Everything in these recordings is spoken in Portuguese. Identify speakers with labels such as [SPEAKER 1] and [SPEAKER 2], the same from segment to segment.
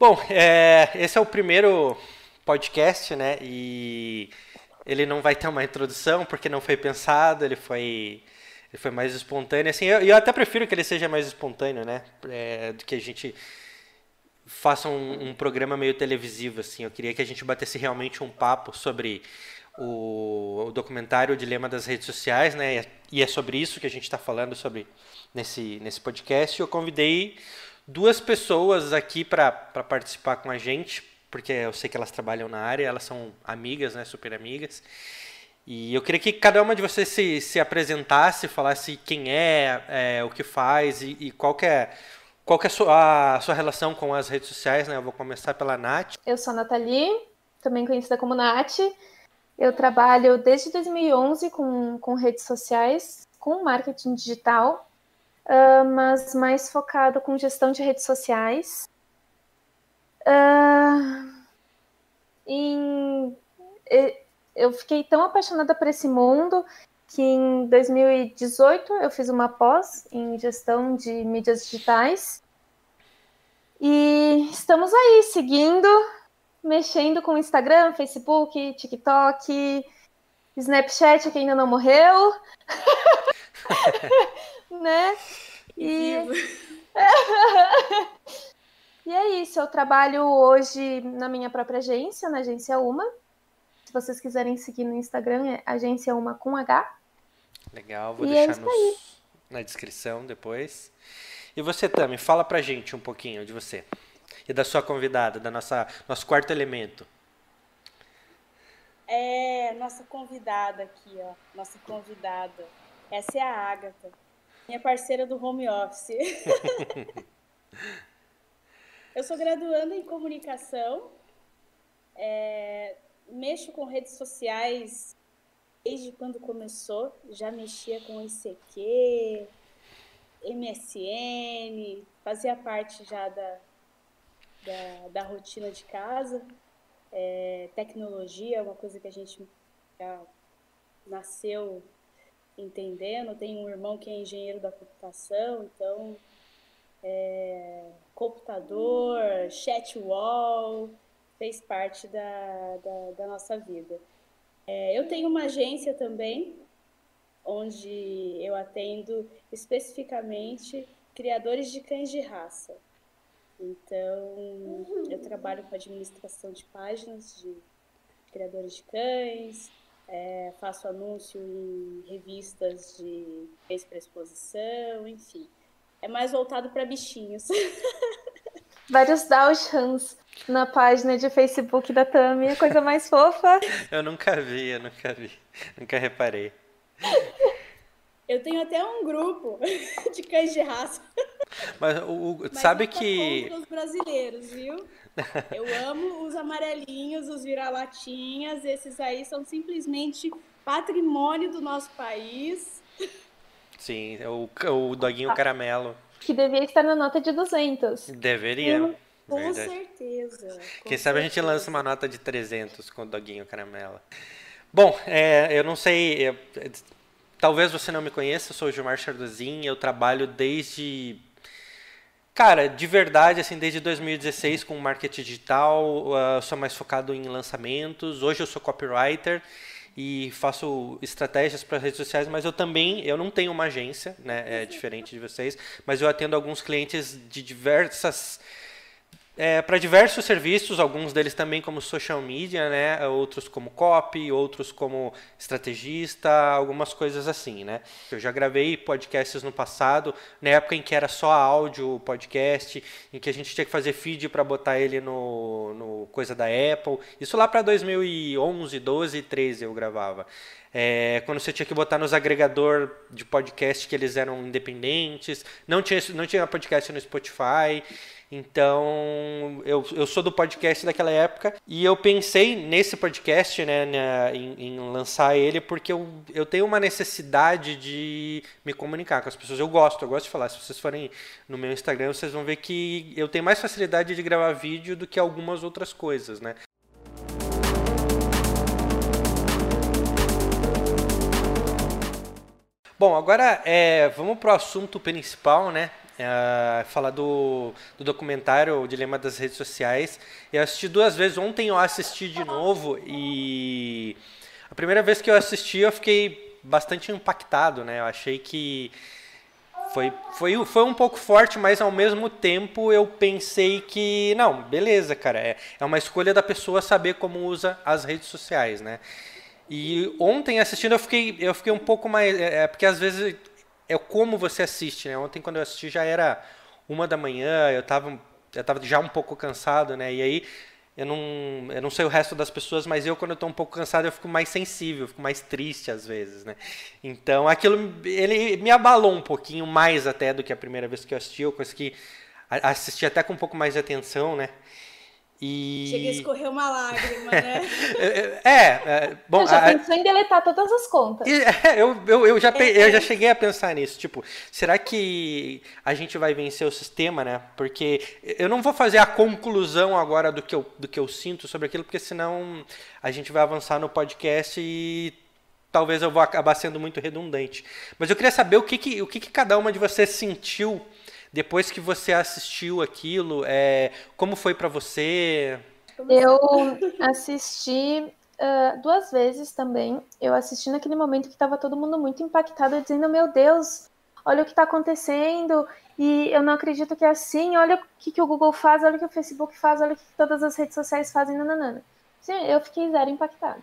[SPEAKER 1] Bom, é, esse é o primeiro podcast, né? E ele não vai ter uma introdução porque não foi pensado, ele foi, ele foi mais espontâneo. Assim, eu, eu até prefiro que ele seja mais espontâneo, né? É, do que a gente faça um, um, programa meio televisivo, assim. Eu queria que a gente batesse realmente um papo sobre o, o documentário O Dilema das Redes Sociais, né? E é sobre isso que a gente está falando sobre nesse, nesse podcast. Eu convidei duas pessoas aqui para participar com a gente, porque eu sei que elas trabalham na área, elas são amigas, né, super amigas. E eu queria que cada uma de vocês se, se apresentasse, falasse quem é, é o que faz e, e qual é, qual é a, sua, a sua relação com as redes sociais, né? Eu vou começar pela Nath.
[SPEAKER 2] Eu sou a Nathalie, também conhecida como Nath. Eu trabalho desde 2011 com, com redes sociais, com marketing digital uh, mas mais focado com gestão de redes sociais. Uh, em, eu fiquei tão apaixonada por esse mundo que em 2018 eu fiz uma pós em gestão de mídias digitais. E estamos aí, seguindo, mexendo com Instagram, Facebook, TikTok, Snapchat, que ainda não morreu. né? E... e é isso, eu trabalho hoje na minha própria agência, na agência Uma. Se vocês quiserem seguir no Instagram, é agência Uma com H.
[SPEAKER 1] Legal, vou e é deixar é na descrição depois. E você, Tami, fala pra gente um pouquinho de você. E da sua convidada, da nossa nosso quarto elemento.
[SPEAKER 3] É, nossa convidada aqui, ó. Nossa convidada. Essa é a Ágata. Minha parceira do home office. eu sou graduanda em comunicação, é, mexo com redes sociais desde quando começou, já mexia com ICQ, MSN, fazia parte já da, da, da rotina de casa. É, tecnologia é uma coisa que a gente já nasceu entendendo. Tenho um irmão que é engenheiro da computação, então é, computador, chat wall, fez parte da, da, da nossa vida. É, eu tenho uma agência também, onde eu atendo especificamente criadores de cães de raça. Então, eu trabalho com administração de páginas de criadores de cães, é, faço anúncio em revistas de exposição, enfim. É mais voltado para bichinhos.
[SPEAKER 2] Vários Dachshunds na página de Facebook da Tami, a coisa mais fofa.
[SPEAKER 1] Eu nunca vi, eu nunca vi, nunca reparei.
[SPEAKER 3] Eu tenho até um grupo de cães de raça.
[SPEAKER 1] Mas o, Mas sabe que.
[SPEAKER 3] Contra os brasileiros, viu? Eu amo os amarelinhos, os vira-latinhas. Esses aí são simplesmente patrimônio do nosso país.
[SPEAKER 1] Sim, o, o doguinho ah, caramelo.
[SPEAKER 2] Que devia estar na nota de 200.
[SPEAKER 1] Deveria.
[SPEAKER 3] Hum, com certeza. Com
[SPEAKER 1] Quem sabe a gente lança uma nota de 300 com o doguinho caramelo. Bom, é, eu não sei. Eu, talvez você não me conheça, eu sou o Gilmar Chardozin, eu trabalho desde Cara, de verdade, assim, desde 2016 com marketing digital, uh, sou mais focado em lançamentos. Hoje eu sou copywriter e faço estratégias para redes sociais, mas eu também, eu não tenho uma agência, né, é diferente de vocês, mas eu atendo alguns clientes de diversas é, para diversos serviços, alguns deles também como social media, né? outros como copy, outros como estrategista, algumas coisas assim. Né? Eu já gravei podcasts no passado, na época em que era só áudio podcast, em que a gente tinha que fazer feed para botar ele no, no coisa da Apple. Isso lá para 2011, 12, 13 eu gravava. É, quando você tinha que botar nos agregador de podcast que eles eram independentes, não tinha, não tinha podcast no Spotify. Então, eu, eu sou do podcast daquela época e eu pensei nesse podcast, né, na, em, em, lançar ele, porque eu, eu tenho uma necessidade de me comunicar com as pessoas. Eu gosto, eu gosto de falar. Se vocês forem no meu Instagram, vocês vão ver que eu tenho mais facilidade de gravar vídeo do que algumas outras coisas, né? Bom, agora é, vamos para o assunto principal, né? Uh, falar do, do documentário O Dilema das Redes Sociais. Eu assisti duas vezes. Ontem eu assisti de novo e a primeira vez que eu assisti eu fiquei bastante impactado, né? Eu achei que foi, foi, foi um pouco forte, mas ao mesmo tempo eu pensei que, não, beleza, cara, é, é uma escolha da pessoa saber como usa as redes sociais, né? E ontem assistindo eu fiquei, eu fiquei um pouco mais. É, é porque às vezes é como você assiste, né? Ontem quando eu assisti já era uma da manhã, eu estava eu tava já um pouco cansado, né? E aí eu não, eu não sei o resto das pessoas, mas eu quando eu estou um pouco cansado eu fico mais sensível, fico mais triste às vezes, né? Então aquilo ele me abalou um pouquinho mais até do que a primeira vez que eu assisti, eu consegui assistir até com um pouco mais de atenção, né?
[SPEAKER 3] E... Chega a escorrer uma lágrima, né?
[SPEAKER 1] é, é, bom.
[SPEAKER 2] Você já a, pensou em deletar todas as contas.
[SPEAKER 1] É, eu, eu, eu, já, é, eu já cheguei a pensar nisso. Tipo, será que a gente vai vencer o sistema, né? Porque eu não vou fazer a conclusão agora do que eu, do que eu sinto sobre aquilo, porque senão a gente vai avançar no podcast e talvez eu vou acabar sendo muito redundante. Mas eu queria saber o que, que, o que, que cada uma de vocês sentiu depois que você assistiu aquilo, é, como foi para você?
[SPEAKER 2] Eu assisti uh, duas vezes também. Eu assisti naquele momento que estava todo mundo muito impactado, dizendo: Meu Deus, olha o que está acontecendo, e eu não acredito que é assim. Olha o que, que o Google faz, olha o que o Facebook faz, olha o que todas as redes sociais fazem. Nananana. Sim, eu fiquei zero impactada.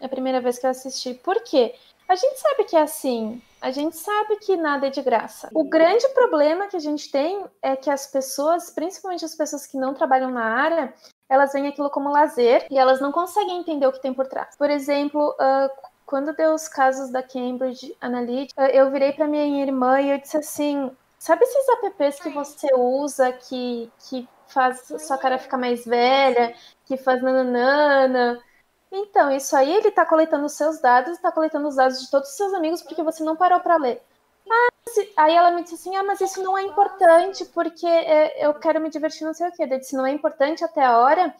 [SPEAKER 2] É a primeira vez que eu assisti. Por quê? A gente sabe que é assim. A gente sabe que nada é de graça. O grande problema que a gente tem é que as pessoas, principalmente as pessoas que não trabalham na área, elas veem aquilo como lazer e elas não conseguem entender o que tem por trás. Por exemplo, uh, quando deu os casos da Cambridge Analytica, eu virei para minha irmã e eu disse assim: sabe esses apps que você usa que, que faz sua cara ficar mais velha, que faz nananana? Então, isso aí ele está coletando os seus dados, está coletando os dados de todos os seus amigos porque você não parou para ler. Ah, aí ela me disse assim: ah, mas isso não é importante porque é, eu quero me divertir, não sei o quê. Eu disse: não é importante até a hora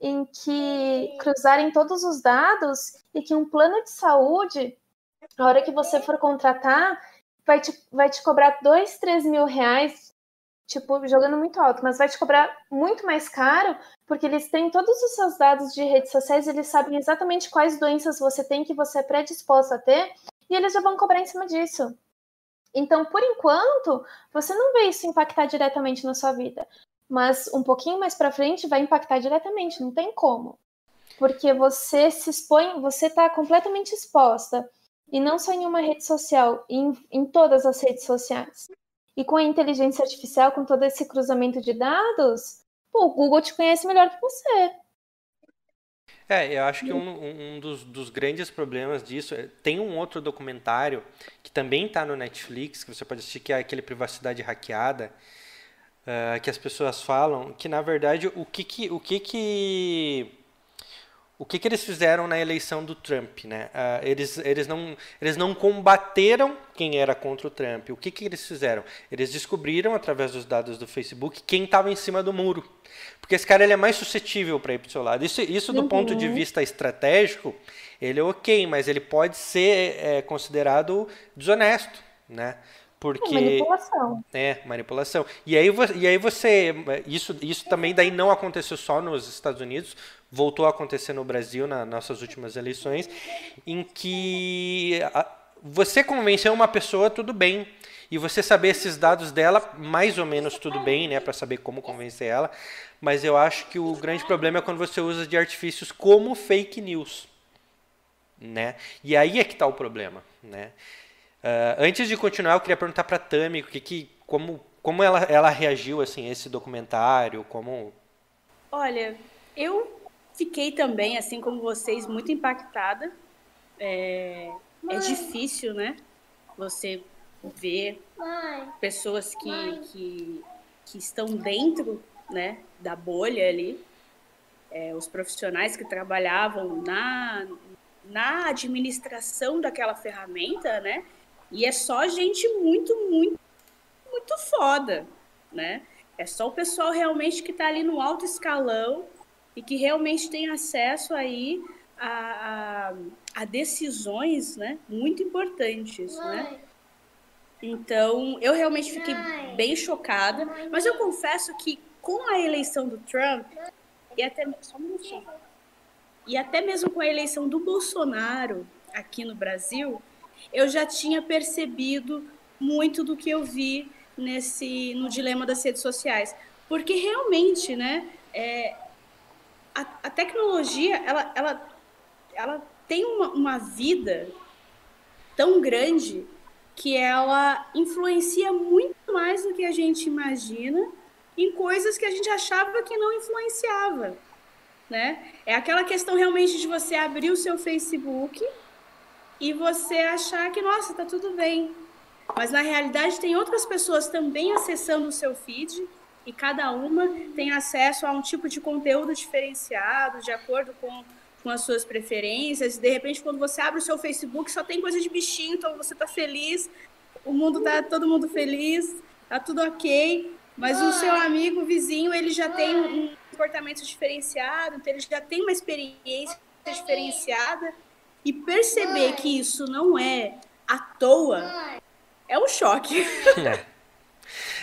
[SPEAKER 2] em que cruzarem todos os dados e que um plano de saúde, a hora que você for contratar, vai te, vai te cobrar dois, três mil reais tipo, jogando muito alto, mas vai te cobrar muito mais caro, porque eles têm todos os seus dados de redes sociais, eles sabem exatamente quais doenças você tem que você é predisposto a ter, e eles já vão cobrar em cima disso. Então, por enquanto, você não vê isso impactar diretamente na sua vida, mas um pouquinho mais para frente vai impactar diretamente, não tem como. Porque você se expõe, você está completamente exposta, e não só em uma rede social, em, em todas as redes sociais. E com a inteligência artificial, com todo esse cruzamento de dados, pô, o Google te conhece melhor que você.
[SPEAKER 1] É, eu acho que um, um dos, dos, grandes problemas disso é, tem um outro documentário que também está no Netflix que você pode assistir que é aquele privacidade hackeada uh, que as pessoas falam que na verdade o que que o que que o que, que eles fizeram na eleição do Trump, né? Uh, eles, eles, não, eles não combateram quem era contra o Trump. O que, que eles fizeram? Eles descobriram, através dos dados do Facebook, quem estava em cima do muro. Porque esse cara ele é mais suscetível para ir para o seu lado. Isso, isso do uhum. ponto de vista estratégico, ele é ok, mas ele pode ser é, considerado desonesto, né? Porque,
[SPEAKER 2] é manipulação.
[SPEAKER 1] É, manipulação. E aí, e aí você. Isso, isso também daí não aconteceu só nos Estados Unidos, voltou a acontecer no Brasil nas nossas últimas eleições, em que a, você convenceu uma pessoa, tudo bem. E você saber esses dados dela, mais ou menos tudo bem, né, para saber como convencer ela. Mas eu acho que o grande problema é quando você usa de artifícios como fake news, né? E aí é que está o problema, né? Uh, antes de continuar, eu queria perguntar para Tami o que, que, como, como ela, ela reagiu assim, a esse documentário, como...
[SPEAKER 3] Olha, eu fiquei também, assim como vocês, muito impactada. É, é difícil, né? Você ver pessoas que, que, que estão dentro né, da bolha ali, é, os profissionais que trabalhavam na, na administração daquela ferramenta, né? E é só gente muito, muito, muito foda, né? É só o pessoal realmente que está ali no alto escalão e que realmente tem acesso aí a, a, a decisões, né? Muito importantes, né? Então, eu realmente fiquei bem chocada, mas eu confesso que com a eleição do Trump, e até, só um e até mesmo com a eleição do Bolsonaro aqui no Brasil, eu já tinha percebido muito do que eu vi nesse no dilema das redes sociais, porque realmente, né, é, a, a, tecnologia ela, ela, ela tem uma, uma vida tão grande que ela influencia muito mais do que a gente imagina em coisas que a gente achava que não influenciava, né? É aquela questão realmente de você abrir o seu Facebook e você achar que, nossa, tá tudo bem. Mas na realidade tem outras pessoas também acessando o seu feed e cada uma tem acesso a um tipo de conteúdo diferenciado, de acordo com, com as suas preferências. De repente, quando você abre o seu Facebook, só tem coisa de bichinho, então você tá feliz, o mundo tá todo mundo feliz, tá tudo ok. Mas o seu amigo, vizinho, ele já tem um comportamento diferenciado, então ele já tem uma experiência diferenciada. E perceber que isso não é à toa é um choque. É.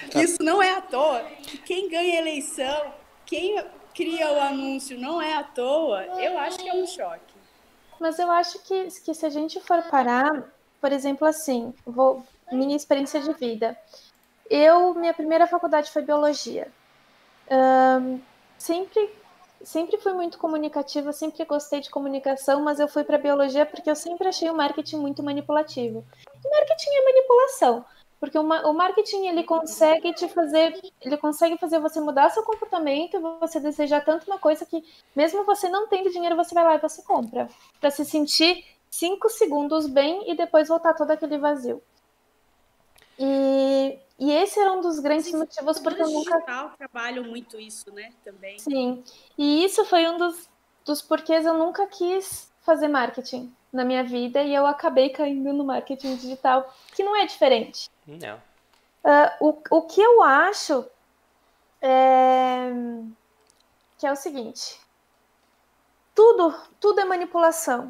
[SPEAKER 3] que isso não é à toa. Que quem ganha eleição, quem cria o anúncio não é à toa, eu acho que é um choque.
[SPEAKER 2] Mas eu acho que, que se a gente for parar, por exemplo, assim, vou, minha experiência de vida. Eu, minha primeira faculdade foi biologia. Um, sempre, sempre fui muito comunicativa, sempre gostei de comunicação, mas eu fui para biologia porque eu sempre achei o marketing muito manipulativo. E marketing é manipulação, porque o, o marketing ele consegue te fazer, ele consegue fazer você mudar seu comportamento, você desejar tanto uma coisa que mesmo você não tendo dinheiro, você vai lá e você compra, para se sentir cinco segundos bem e depois voltar todo aquele vazio. E, e esse era um dos grandes Sim, motivos porque eu nunca.
[SPEAKER 3] digital trabalham muito isso, né? Também.
[SPEAKER 2] Sim. E isso foi um dos, dos porquês eu nunca quis fazer marketing na minha vida e eu acabei caindo no marketing digital, que não é diferente.
[SPEAKER 1] Não.
[SPEAKER 2] Uh, o, o que eu acho é que é o seguinte: tudo, tudo é manipulação.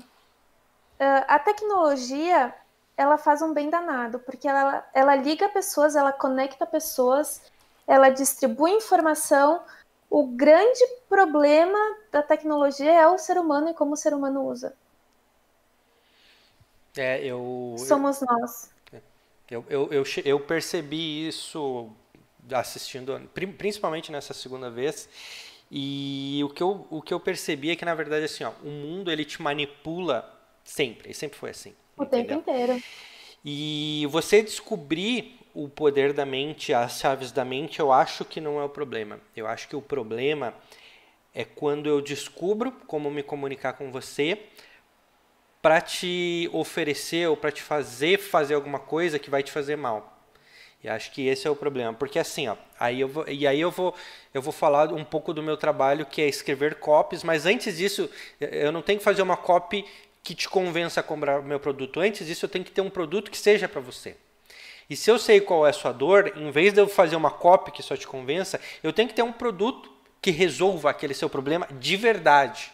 [SPEAKER 2] Uh, a tecnologia ela faz um bem danado, porque ela, ela liga pessoas, ela conecta pessoas, ela distribui informação. O grande problema da tecnologia é o ser humano e como o ser humano usa.
[SPEAKER 1] É, eu.
[SPEAKER 2] Somos
[SPEAKER 1] eu,
[SPEAKER 2] nós.
[SPEAKER 1] Eu, eu, eu, eu percebi isso assistindo, principalmente nessa segunda vez. E o que eu, o que eu percebi é que, na verdade, assim, ó, o mundo ele te manipula sempre, e sempre foi assim.
[SPEAKER 2] O entendeu? tempo inteiro.
[SPEAKER 1] E você descobrir o poder da mente, as chaves da mente, eu acho que não é o problema. Eu acho que o problema é quando eu descubro como me comunicar com você para te oferecer ou para te fazer fazer alguma coisa que vai te fazer mal. E acho que esse é o problema, porque assim, ó, aí eu vou, e aí eu vou, eu vou falar um pouco do meu trabalho que é escrever copies, mas antes disso, eu não tenho que fazer uma copy que te convença a comprar o meu produto. Antes disso, eu tenho que ter um produto que seja para você. E se eu sei qual é a sua dor, em vez de eu fazer uma cópia que só te convença, eu tenho que ter um produto que resolva aquele seu problema de verdade.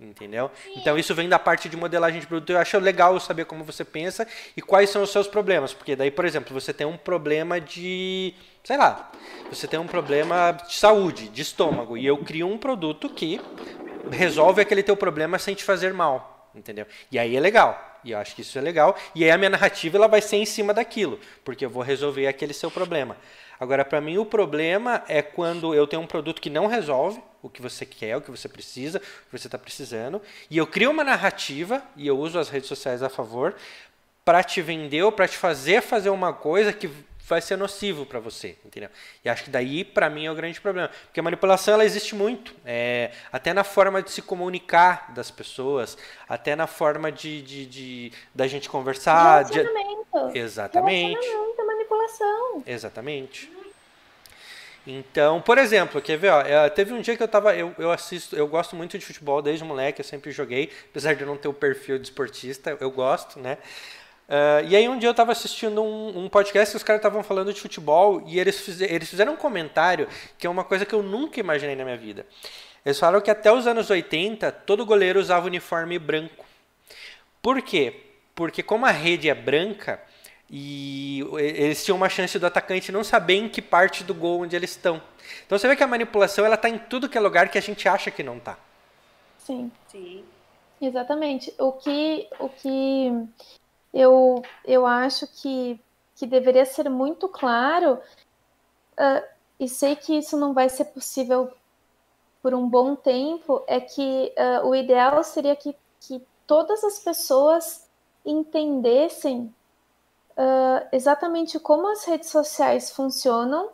[SPEAKER 1] Entendeu? Então isso vem da parte de modelagem de produto. Eu acho legal saber como você pensa e quais são os seus problemas. Porque daí, por exemplo, você tem um problema de. sei lá. Você tem um problema de saúde, de estômago. E eu crio um produto que resolve aquele teu problema sem te fazer mal entendeu? E aí é legal. E eu acho que isso é legal. E aí a minha narrativa ela vai ser em cima daquilo, porque eu vou resolver aquele seu problema. Agora, para mim, o problema é quando eu tenho um produto que não resolve o que você quer, o que você precisa, o que você está precisando, e eu crio uma narrativa, e eu uso as redes sociais a favor, para te vender ou para te fazer fazer uma coisa que vai ser nocivo para você, entendeu? E acho que daí, para mim, é o grande problema. Porque a manipulação, ela existe muito. É, até na forma de se comunicar das pessoas, até na forma de, de, de da gente conversar.
[SPEAKER 2] Relacionamento.
[SPEAKER 1] De... Exatamente.
[SPEAKER 2] Relacionamento, manipulação.
[SPEAKER 1] Exatamente. Então, por exemplo, quer ver, ó, é, teve um dia que eu tava, eu, eu assisto, eu gosto muito de futebol desde moleque, eu sempre joguei, apesar de eu não ter o perfil de esportista, eu gosto, né? Uh, e aí um dia eu estava assistindo um, um, podcast que os caras estavam falando de futebol e eles, eles fizeram um comentário que é uma coisa que eu nunca imaginei na minha vida. Eles falaram que até os anos 80 todo goleiro usava uniforme branco. Por quê? Porque como a rede é branca, E eles tinham uma chance do atacante não saber em que parte do gol onde eles estão. Então você vê que a manipulação ela está em tudo que é lugar que a gente acha que não está.
[SPEAKER 2] Sim. Sim. Exatamente. O que, o que eu, eu acho que, que deveria ser muito claro, uh, e sei que isso não vai ser possível por um bom tempo, é que uh, o ideal seria que, que todas as pessoas entendessem uh, exatamente como as redes sociais funcionam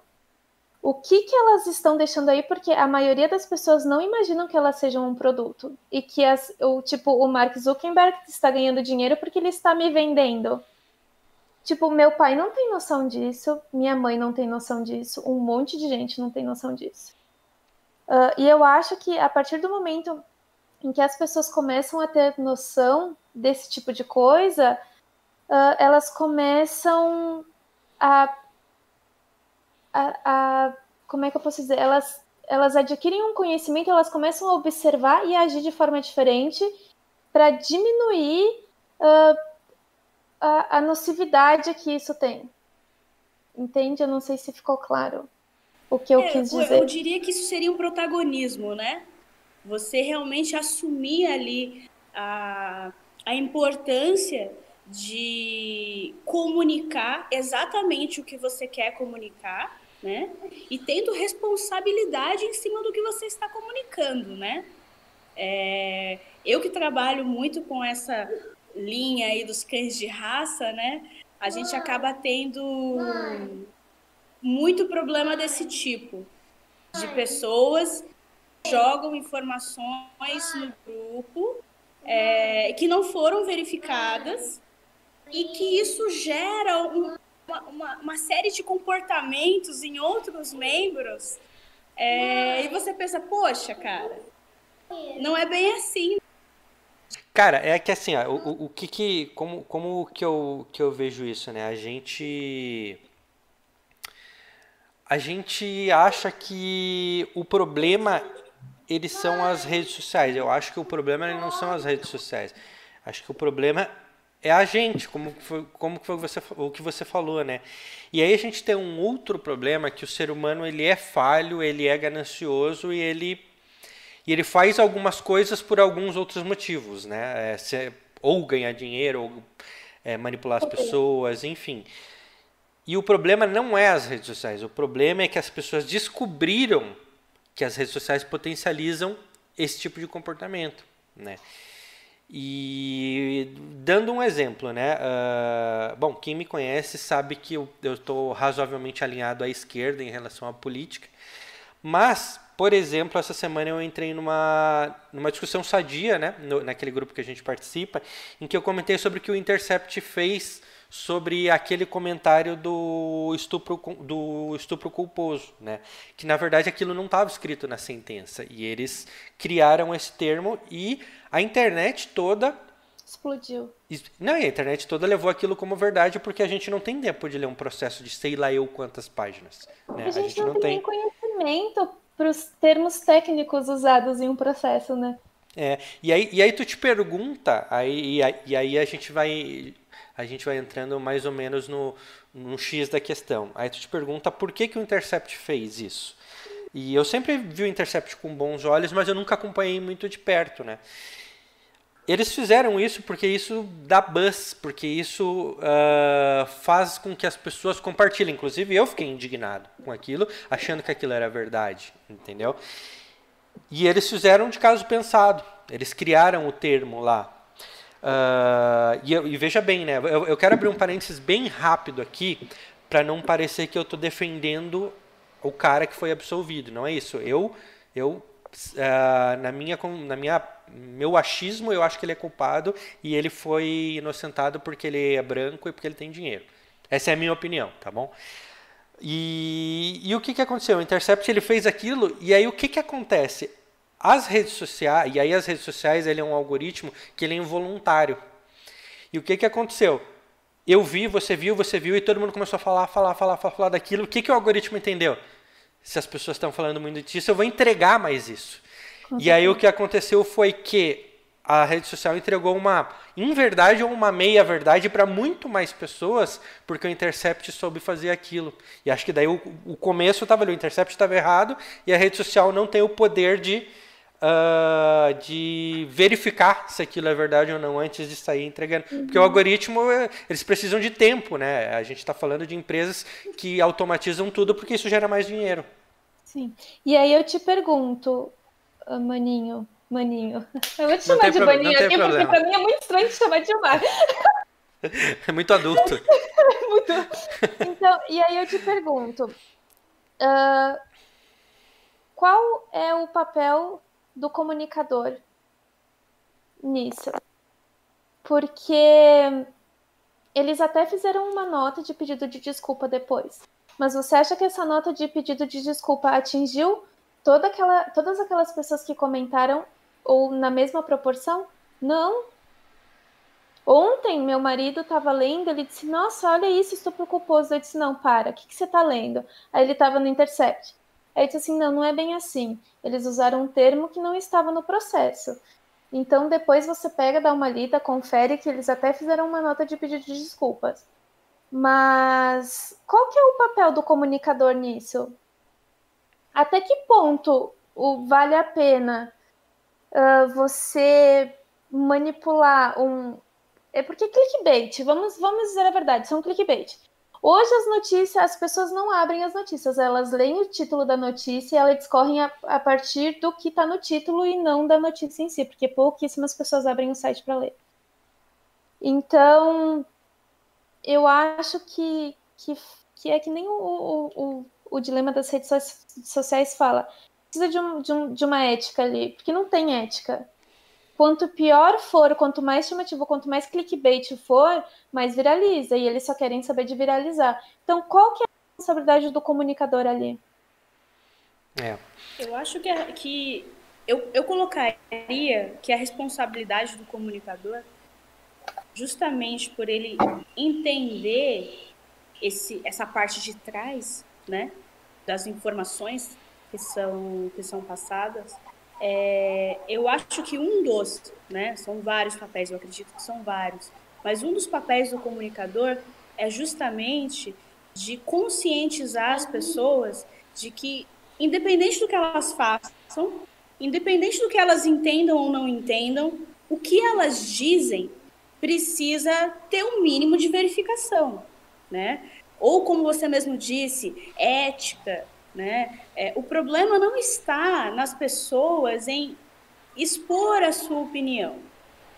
[SPEAKER 2] o que, que elas estão deixando aí, porque a maioria das pessoas não imaginam que elas sejam um produto. E que as, o tipo, o Mark Zuckerberg está ganhando dinheiro porque ele está me vendendo. Tipo, meu pai não tem noção disso, minha mãe não tem noção disso, um monte de gente não tem noção disso. Uh, e eu acho que a partir do momento em que as pessoas começam a ter noção desse tipo de coisa, uh, elas começam a a, a, como é que eu posso dizer? Elas, elas adquirem um conhecimento, elas começam a observar e agir de forma diferente para diminuir uh, a, a nocividade que isso tem. Entende? Eu não sei se ficou claro o que eu é, quis dizer.
[SPEAKER 3] Eu diria que isso seria um protagonismo, né? Você realmente assumir ali a, a importância de comunicar exatamente o que você quer comunicar né? E tendo responsabilidade em cima do que você está comunicando, né? É, eu que trabalho muito com essa linha aí dos cães de raça, né? A gente acaba tendo muito problema desse tipo de pessoas que jogam informações no grupo é, que não foram verificadas e que isso gera um, uma, uma, série de comportamentos em outros membros, é, e você pensa, poxa, cara, não é bem assim.
[SPEAKER 1] Cara, é que assim, ó, o, o, que que, como, como que eu, que eu vejo isso, né? A gente, a gente acha que o problema eles são as redes sociais. Eu acho que o problema não são as redes sociais. Acho que o problema é a gente, como foi, como foi você, o que você falou, né? E aí a gente tem um outro problema que o ser humano ele é falho, ele é ganancioso e ele e ele faz algumas coisas por alguns outros motivos, né? É, se, ou ganhar dinheiro, ou é, manipular as pessoas, enfim. E o problema não é as redes sociais, o problema é que as pessoas descobriram que as redes sociais potencializam esse tipo de comportamento, né? E dando um exemplo, né? Uh, bom, quem me conhece sabe que eu estou razoavelmente alinhado à esquerda em relação à política, mas, por exemplo, essa semana eu entrei numa, numa discussão sadia, né? No, naquele grupo que a gente participa, em que eu comentei sobre o que o Intercept fez sobre aquele comentário do estupro, do estupro culposo, né? que na verdade aquilo não estava escrito na sentença e eles criaram esse termo e a internet toda
[SPEAKER 2] explodiu.
[SPEAKER 1] Não, a internet toda levou aquilo como verdade porque a gente não tem tempo de ler um processo de sei lá eu quantas páginas. Né?
[SPEAKER 2] A, gente a gente não, não tem conhecimento para os termos técnicos usados em um processo, né?
[SPEAKER 1] É, e aí, e aí tu te pergunta, aí, e, e aí a gente vai a gente vai entrando mais ou menos no, no X da questão. Aí tu te pergunta por que, que o Intercept fez isso. E eu sempre vi o Intercept com bons olhos, mas eu nunca acompanhei muito de perto, né? Eles fizeram isso porque isso dá buzz, porque isso uh, faz com que as pessoas compartilhem. Inclusive eu fiquei indignado com aquilo, achando que aquilo era verdade, entendeu? E eles fizeram de caso pensado. Eles criaram o termo lá, Uh, e, e, veja bem, né? Eu, eu, quero abrir um parênteses bem rápido aqui para não parecer que eu estou defendendo o cara que foi absolvido. Não é isso. Eu, eu uh, na minha, na minha, meu achismo, eu acho que ele é culpado e ele foi inocentado porque ele é branco e porque ele tem dinheiro. Essa é a minha opinião, tá bom? E, e o que, que aconteceu? O Intercept ele fez aquilo e aí o que, que acontece? As redes sociais, e aí as redes sociais ele é um algoritmo que ele é involuntário. E o que, que aconteceu? Eu vi, você viu, você viu, e todo mundo começou a falar, falar, falar, falar, falar daquilo. O que, que o algoritmo entendeu? Se as pessoas estão falando muito disso, eu vou entregar mais isso. E aí o que aconteceu foi que a rede social entregou uma inverdade ou uma meia verdade para muito mais pessoas, porque o Intercept soube fazer aquilo. E acho que daí o, o começo estava ali, o Intercept estava errado e a rede social não tem o poder de, uh, de verificar se aquilo é verdade ou não antes de sair entregando. Uhum. Porque o algoritmo, é, eles precisam de tempo, né? A gente está falando de empresas que automatizam tudo porque isso gera mais dinheiro.
[SPEAKER 2] Sim. E aí eu te pergunto, Maninho, Maninho. Eu vou te chamar de Maninho aqui, problema. porque pra mim é muito estranho te chamar de Mar.
[SPEAKER 1] É muito adulto.
[SPEAKER 2] muito. Então, e aí eu te pergunto: uh, qual é o papel do comunicador nisso? Porque eles até fizeram uma nota de pedido de desculpa depois. Mas você acha que essa nota de pedido de desculpa atingiu toda aquela, todas aquelas pessoas que comentaram ou na mesma proporção? Não. Ontem, meu marido estava lendo, ele disse: Nossa, olha isso, estupro culposo. Eu disse: Não, para, o que, que você está lendo? Aí ele estava no Intercept. Aí eu disse assim: Não, não é bem assim. Eles usaram um termo que não estava no processo. Então, depois você pega, dá uma lida, confere que eles até fizeram uma nota de pedido de desculpas. Mas qual que é o papel do comunicador nisso? Até que ponto o, vale a pena uh, você manipular um. É porque clickbait, vamos, vamos dizer a verdade, são clickbait. Hoje as notícias, as pessoas não abrem as notícias, elas leem o título da notícia e elas discorrem a, a partir do que está no título e não da notícia em si, porque pouquíssimas pessoas abrem o site para ler. Então, eu acho que, que, que é que nem o, o, o, o dilema das redes sociais fala. Precisa de, um, de, um, de uma ética ali, porque não tem ética. Quanto pior for, quanto mais chamativo, quanto mais clickbait for, mais viraliza. E eles só querem saber de viralizar. Então, qual que é a responsabilidade do comunicador ali?
[SPEAKER 3] É. Eu acho que, que eu, eu colocaria que a responsabilidade do comunicador, justamente por ele entender esse, essa parte de trás, né, das informações que são, que são passadas, é, eu acho que um dos, né, são vários papéis, eu acredito que são vários, mas um dos papéis do comunicador é justamente de conscientizar as pessoas de que, independente do que elas façam, independente do que elas entendam ou não entendam, o que elas dizem precisa ter um mínimo de verificação, né? Ou como você mesmo disse, ética, né? É, o problema não está nas pessoas em expor a sua opinião,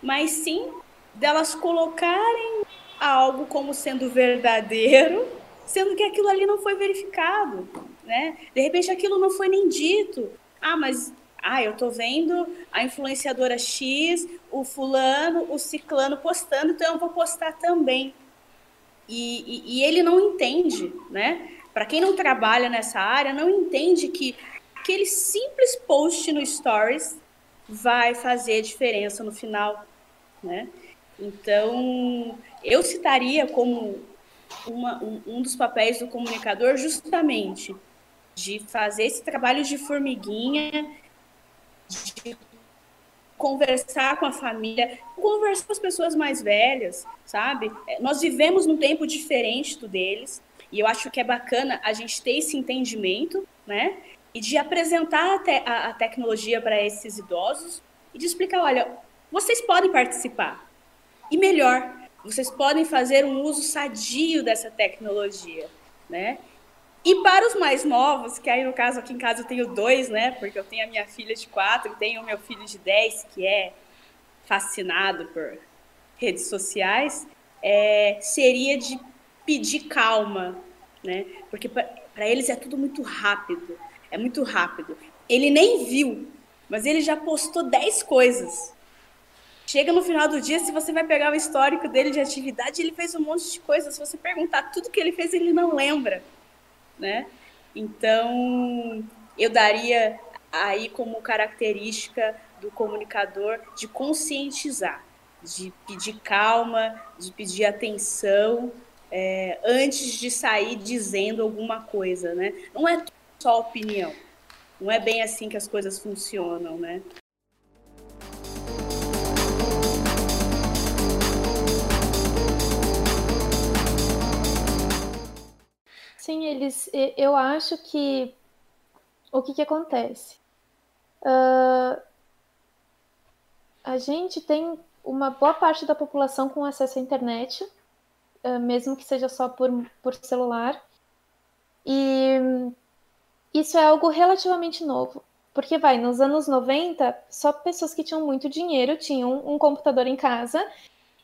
[SPEAKER 3] mas sim delas colocarem algo como sendo verdadeiro, sendo que aquilo ali não foi verificado, né? De repente aquilo não foi nem dito. Ah, mas ah, eu tô vendo a influenciadora X, o fulano, o ciclano postando, então eu vou postar também. E, e, ele não entende, né? Para quem não trabalha nessa área, não entende que aquele simples post no Stories vai fazer diferença no final, né? Então, eu citaria como uma, um, um dos papéis do comunicador justamente de fazer esse trabalho de formiguinha, de conversar com a família, conversar com as pessoas mais velhas, sabe? Nós vivemos num tempo diferente do deles. E eu acho que é bacana a gente ter esse entendimento, né? E de apresentar a, te a, a tecnologia para esses idosos e de explicar: olha, vocês podem participar. E melhor, vocês podem fazer um uso sadio dessa tecnologia, né? E para os mais novos, que aí no caso aqui em casa eu tenho dois, né? Porque eu tenho a minha filha de quatro tenho o meu filho de dez, que é fascinado por redes sociais, é, seria de pedir calma, né? Porque para eles é tudo muito rápido, é muito rápido. Ele nem viu, mas ele já postou 10 coisas. Chega no final do dia, se você vai pegar o histórico dele de atividade, ele fez um monte de coisas. Se você perguntar tudo que ele fez, ele não lembra, né? Então, eu daria aí como característica do comunicador de conscientizar, de pedir calma, de pedir atenção, é, antes de sair dizendo alguma coisa, né? Não é só opinião. Não é bem assim que as coisas funcionam, né?
[SPEAKER 2] Sim, eles. Eu acho que o que, que acontece? Uh, a gente tem uma boa parte da população com acesso à internet, uh, mesmo que seja só por, por celular. E isso é algo relativamente novo. Porque vai, nos anos 90, só pessoas que tinham muito dinheiro tinham um computador em casa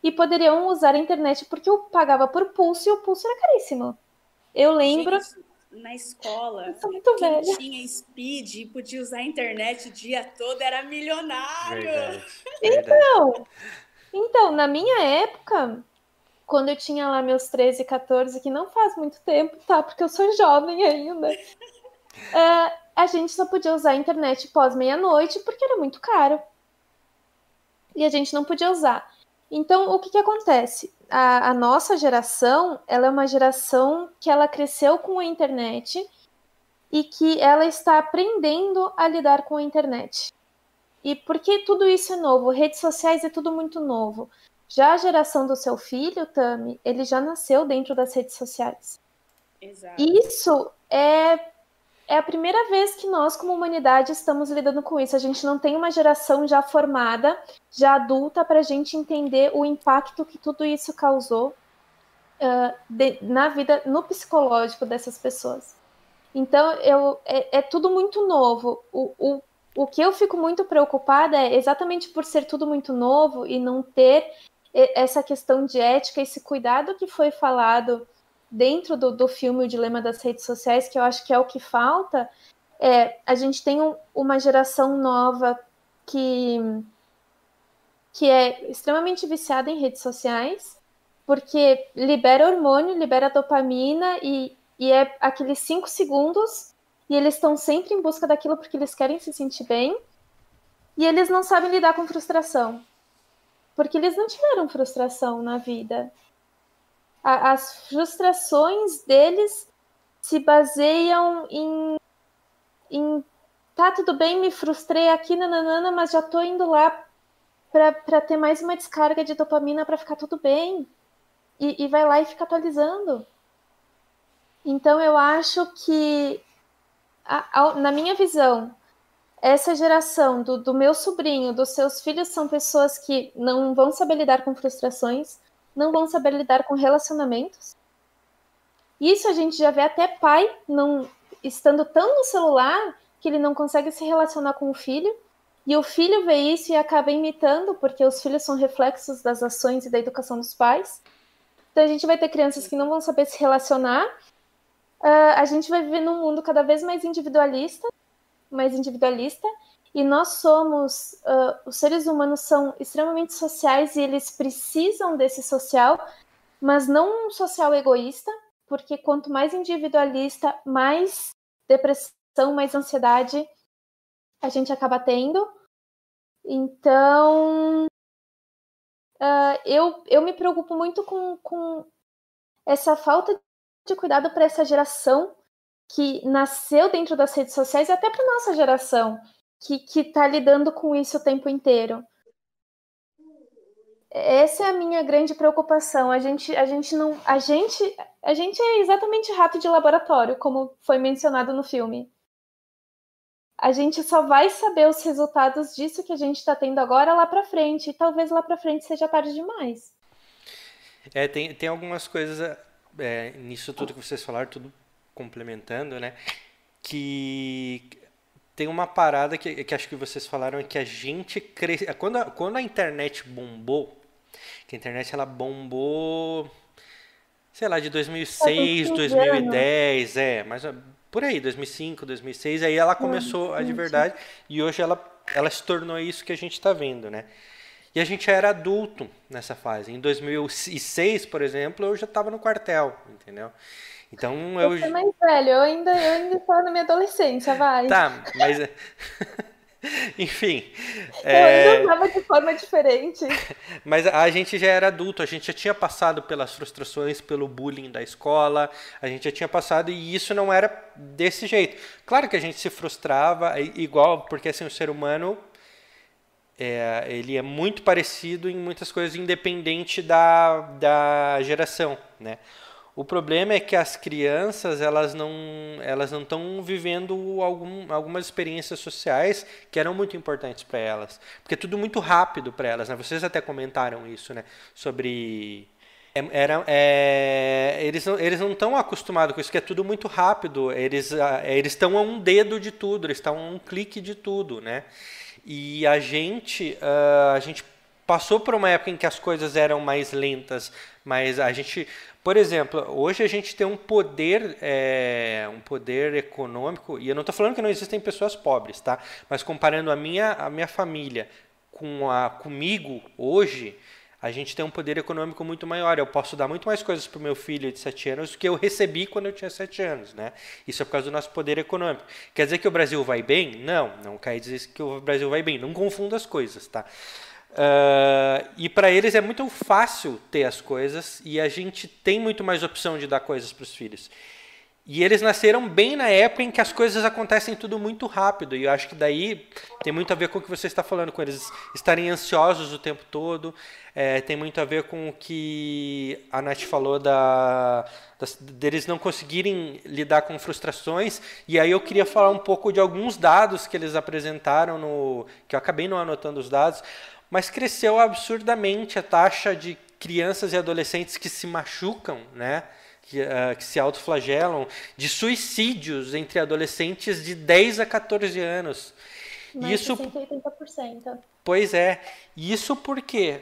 [SPEAKER 2] e poderiam usar a internet porque eu pagava por pulso e o pulso era caríssimo. Eu lembro.
[SPEAKER 3] Gente, na escola,
[SPEAKER 2] muito
[SPEAKER 3] quem
[SPEAKER 2] velha.
[SPEAKER 3] tinha speed e podia usar a internet o dia todo era milionário.
[SPEAKER 1] Verdade,
[SPEAKER 2] Então, então, na minha época, quando eu tinha lá meus 13, 14, que não faz muito tempo, tá? Porque eu sou jovem ainda. uh, a gente só podia usar a internet pós meia-noite porque era muito caro. E a gente não podia usar. Então, o que, que acontece? A, a, nossa geração, ela é uma geração que ela cresceu com a internet e que ela está aprendendo a lidar com a internet. E porque tudo isso é novo, redes sociais é tudo muito novo. Já a geração do seu filho, Tami, ele já nasceu dentro das redes sociais.
[SPEAKER 3] Exato.
[SPEAKER 2] Isso é é a primeira vez que nós, como humanidade, estamos lidando com isso. A gente não tem uma geração já formada, já adulta, para a gente entender o impacto que tudo isso causou uh, de, na vida, no psicológico dessas pessoas. Então, eu, é, é tudo muito novo. O, o, o que eu fico muito preocupada é exatamente por ser tudo muito novo e não ter essa questão de ética, esse cuidado que foi falado dentro do, do filme O Dilema das Redes Sociais, que eu acho que é o que falta, é, a gente tem um, uma geração nova que, que é extremamente viciada em redes sociais, porque libera hormônio, libera dopamina e, e é aqueles cinco segundos e eles estão sempre em busca daquilo porque eles querem se sentir bem e eles não sabem lidar com frustração. Porque eles não tiveram frustração na vida a, as frustrações deles se baseiam em, em tá tudo bem, me frustrei aqui, nananana, mas já tô indo lá para ter mais uma descarga de dopamina para ficar tudo bem. E, e, vai lá e fica atualizando. Então eu acho que, a, a, na minha visão, essa geração do, do meu sobrinho, dos seus filhos, são pessoas que não vão saber lidar com frustrações, não vão saber lidar com relacionamentos. Isso a gente já vê até pai não estando tão no celular que ele não consegue se relacionar com o filho. E o filho vê isso e acaba imitando, porque os filhos são reflexos das ações e da educação dos pais. Então a gente vai ter crianças que não vão saber se relacionar. Uh, a gente vai viver num mundo cada vez mais individualista, mais individualista, e nós somos, uh, os seres humanos são extremamente sociais e eles precisam desse social, mas não um social egoísta, porque quanto mais individualista, mais depressão, mais ansiedade a gente acaba tendo. Então, uh, eu, eu me preocupo muito com, com essa falta de cuidado para essa geração que nasceu dentro das redes sociais e até para nossa geração que, que tá lidando com isso o tempo inteiro. Essa é a minha grande preocupação. A gente, a gente não, a gente, a gente é exatamente rato de laboratório, como foi mencionado no filme. A gente só vai saber os resultados disso que a gente está tendo agora lá para frente, e talvez lá para frente seja tarde demais.
[SPEAKER 1] É, tem, tem algumas coisas é, nisso tudo que vocês falaram, tudo complementando, né? Que tem uma parada que, que acho que vocês falaram é que a gente cresce. Quando a, quando a internet bombou, que a internet ela bombou, sei lá, de 2006, 2010, é, mas por aí, 2005, 2006, aí ela começou a de verdade e hoje ela, ela se tornou isso que a gente está vendo, né? E a gente era adulto nessa fase. Em 2006, por exemplo, eu já estava no quartel, entendeu? Então eu.
[SPEAKER 2] Você é mais velho, eu ainda, eu ainda estou na minha adolescência, vai.
[SPEAKER 1] Tá, mas. Enfim.
[SPEAKER 2] Eu é... ainda estava de forma diferente.
[SPEAKER 1] Mas a gente já era adulto, a gente já tinha passado pelas frustrações, pelo bullying da escola, a gente já tinha passado e isso não era desse jeito. Claro que a gente se frustrava, igual, porque assim, o ser humano é, ele é muito parecido em muitas coisas, independente da, da geração, né? O problema é que as crianças elas não elas não estão vivendo algum, algumas experiências sociais que eram muito importantes para elas, porque é tudo muito rápido para elas. Né? Vocês até comentaram isso, né? Sobre é, era, é, eles não eles não estão acostumados com isso, que é tudo muito rápido. Eles eles estão a um dedo de tudo, eles estão a um clique de tudo, né? E a gente uh, a gente passou por uma época em que as coisas eram mais lentas, mas a gente por exemplo, hoje a gente tem um poder, é, um poder econômico, e eu não estou falando que não existem pessoas pobres, tá? Mas comparando a minha, a minha família com a comigo hoje, a gente tem um poder econômico muito maior. Eu posso dar muito mais coisas para o meu filho de 7 anos do que eu recebi quando eu tinha 7 anos. Né? Isso é por causa do nosso poder econômico. Quer dizer que o Brasil vai bem? Não, não quer dizer que o Brasil vai bem. Não confunda as coisas. Tá? Uh, e para eles é muito fácil ter as coisas e a gente tem muito mais opção de dar coisas para os filhos. E eles nasceram bem na época em que as coisas acontecem tudo muito rápido. E eu acho que daí tem muito a ver com o que você está falando, com eles estarem ansiosos o tempo todo. É, tem muito a ver com o que a Nath falou da, deles não conseguirem lidar com frustrações. E aí eu queria falar um pouco de alguns dados que eles apresentaram, no, que eu acabei não anotando os dados, mas cresceu absurdamente a taxa de crianças e adolescentes que se machucam, né? que, uh, que se autoflagelam, de suicídios entre adolescentes de 10 a 14 anos.
[SPEAKER 2] Mais isso, 80%.
[SPEAKER 1] Pois é. Isso por quê?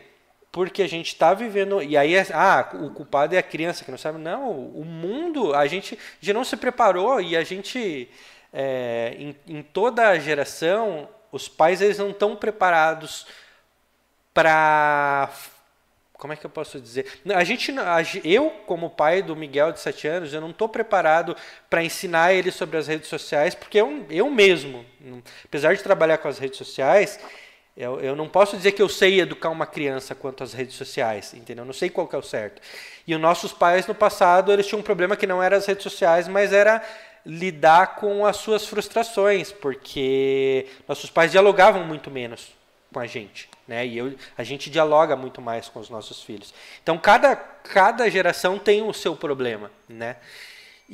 [SPEAKER 1] Porque a gente está vivendo. E aí, é, ah, o culpado é a criança que não sabe. Não, o mundo, a gente já não se preparou e a gente, é, em, em toda a geração, os pais eles não estão preparados para como é que eu posso dizer? A gente, eu como pai do Miguel de 7 anos, eu não estou preparado para ensinar ele sobre as redes sociais, porque eu, eu mesmo, apesar de trabalhar com as redes sociais, eu, eu não posso dizer que eu sei educar uma criança quanto às redes sociais, entendeu? Eu não sei qual que é o certo. E os nossos pais no passado, eles tinham um problema que não era as redes sociais, mas era lidar com as suas frustrações, porque nossos pais dialogavam muito menos com a gente, né? E eu, a gente dialoga muito mais com os nossos filhos. Então cada cada geração tem o seu problema, né?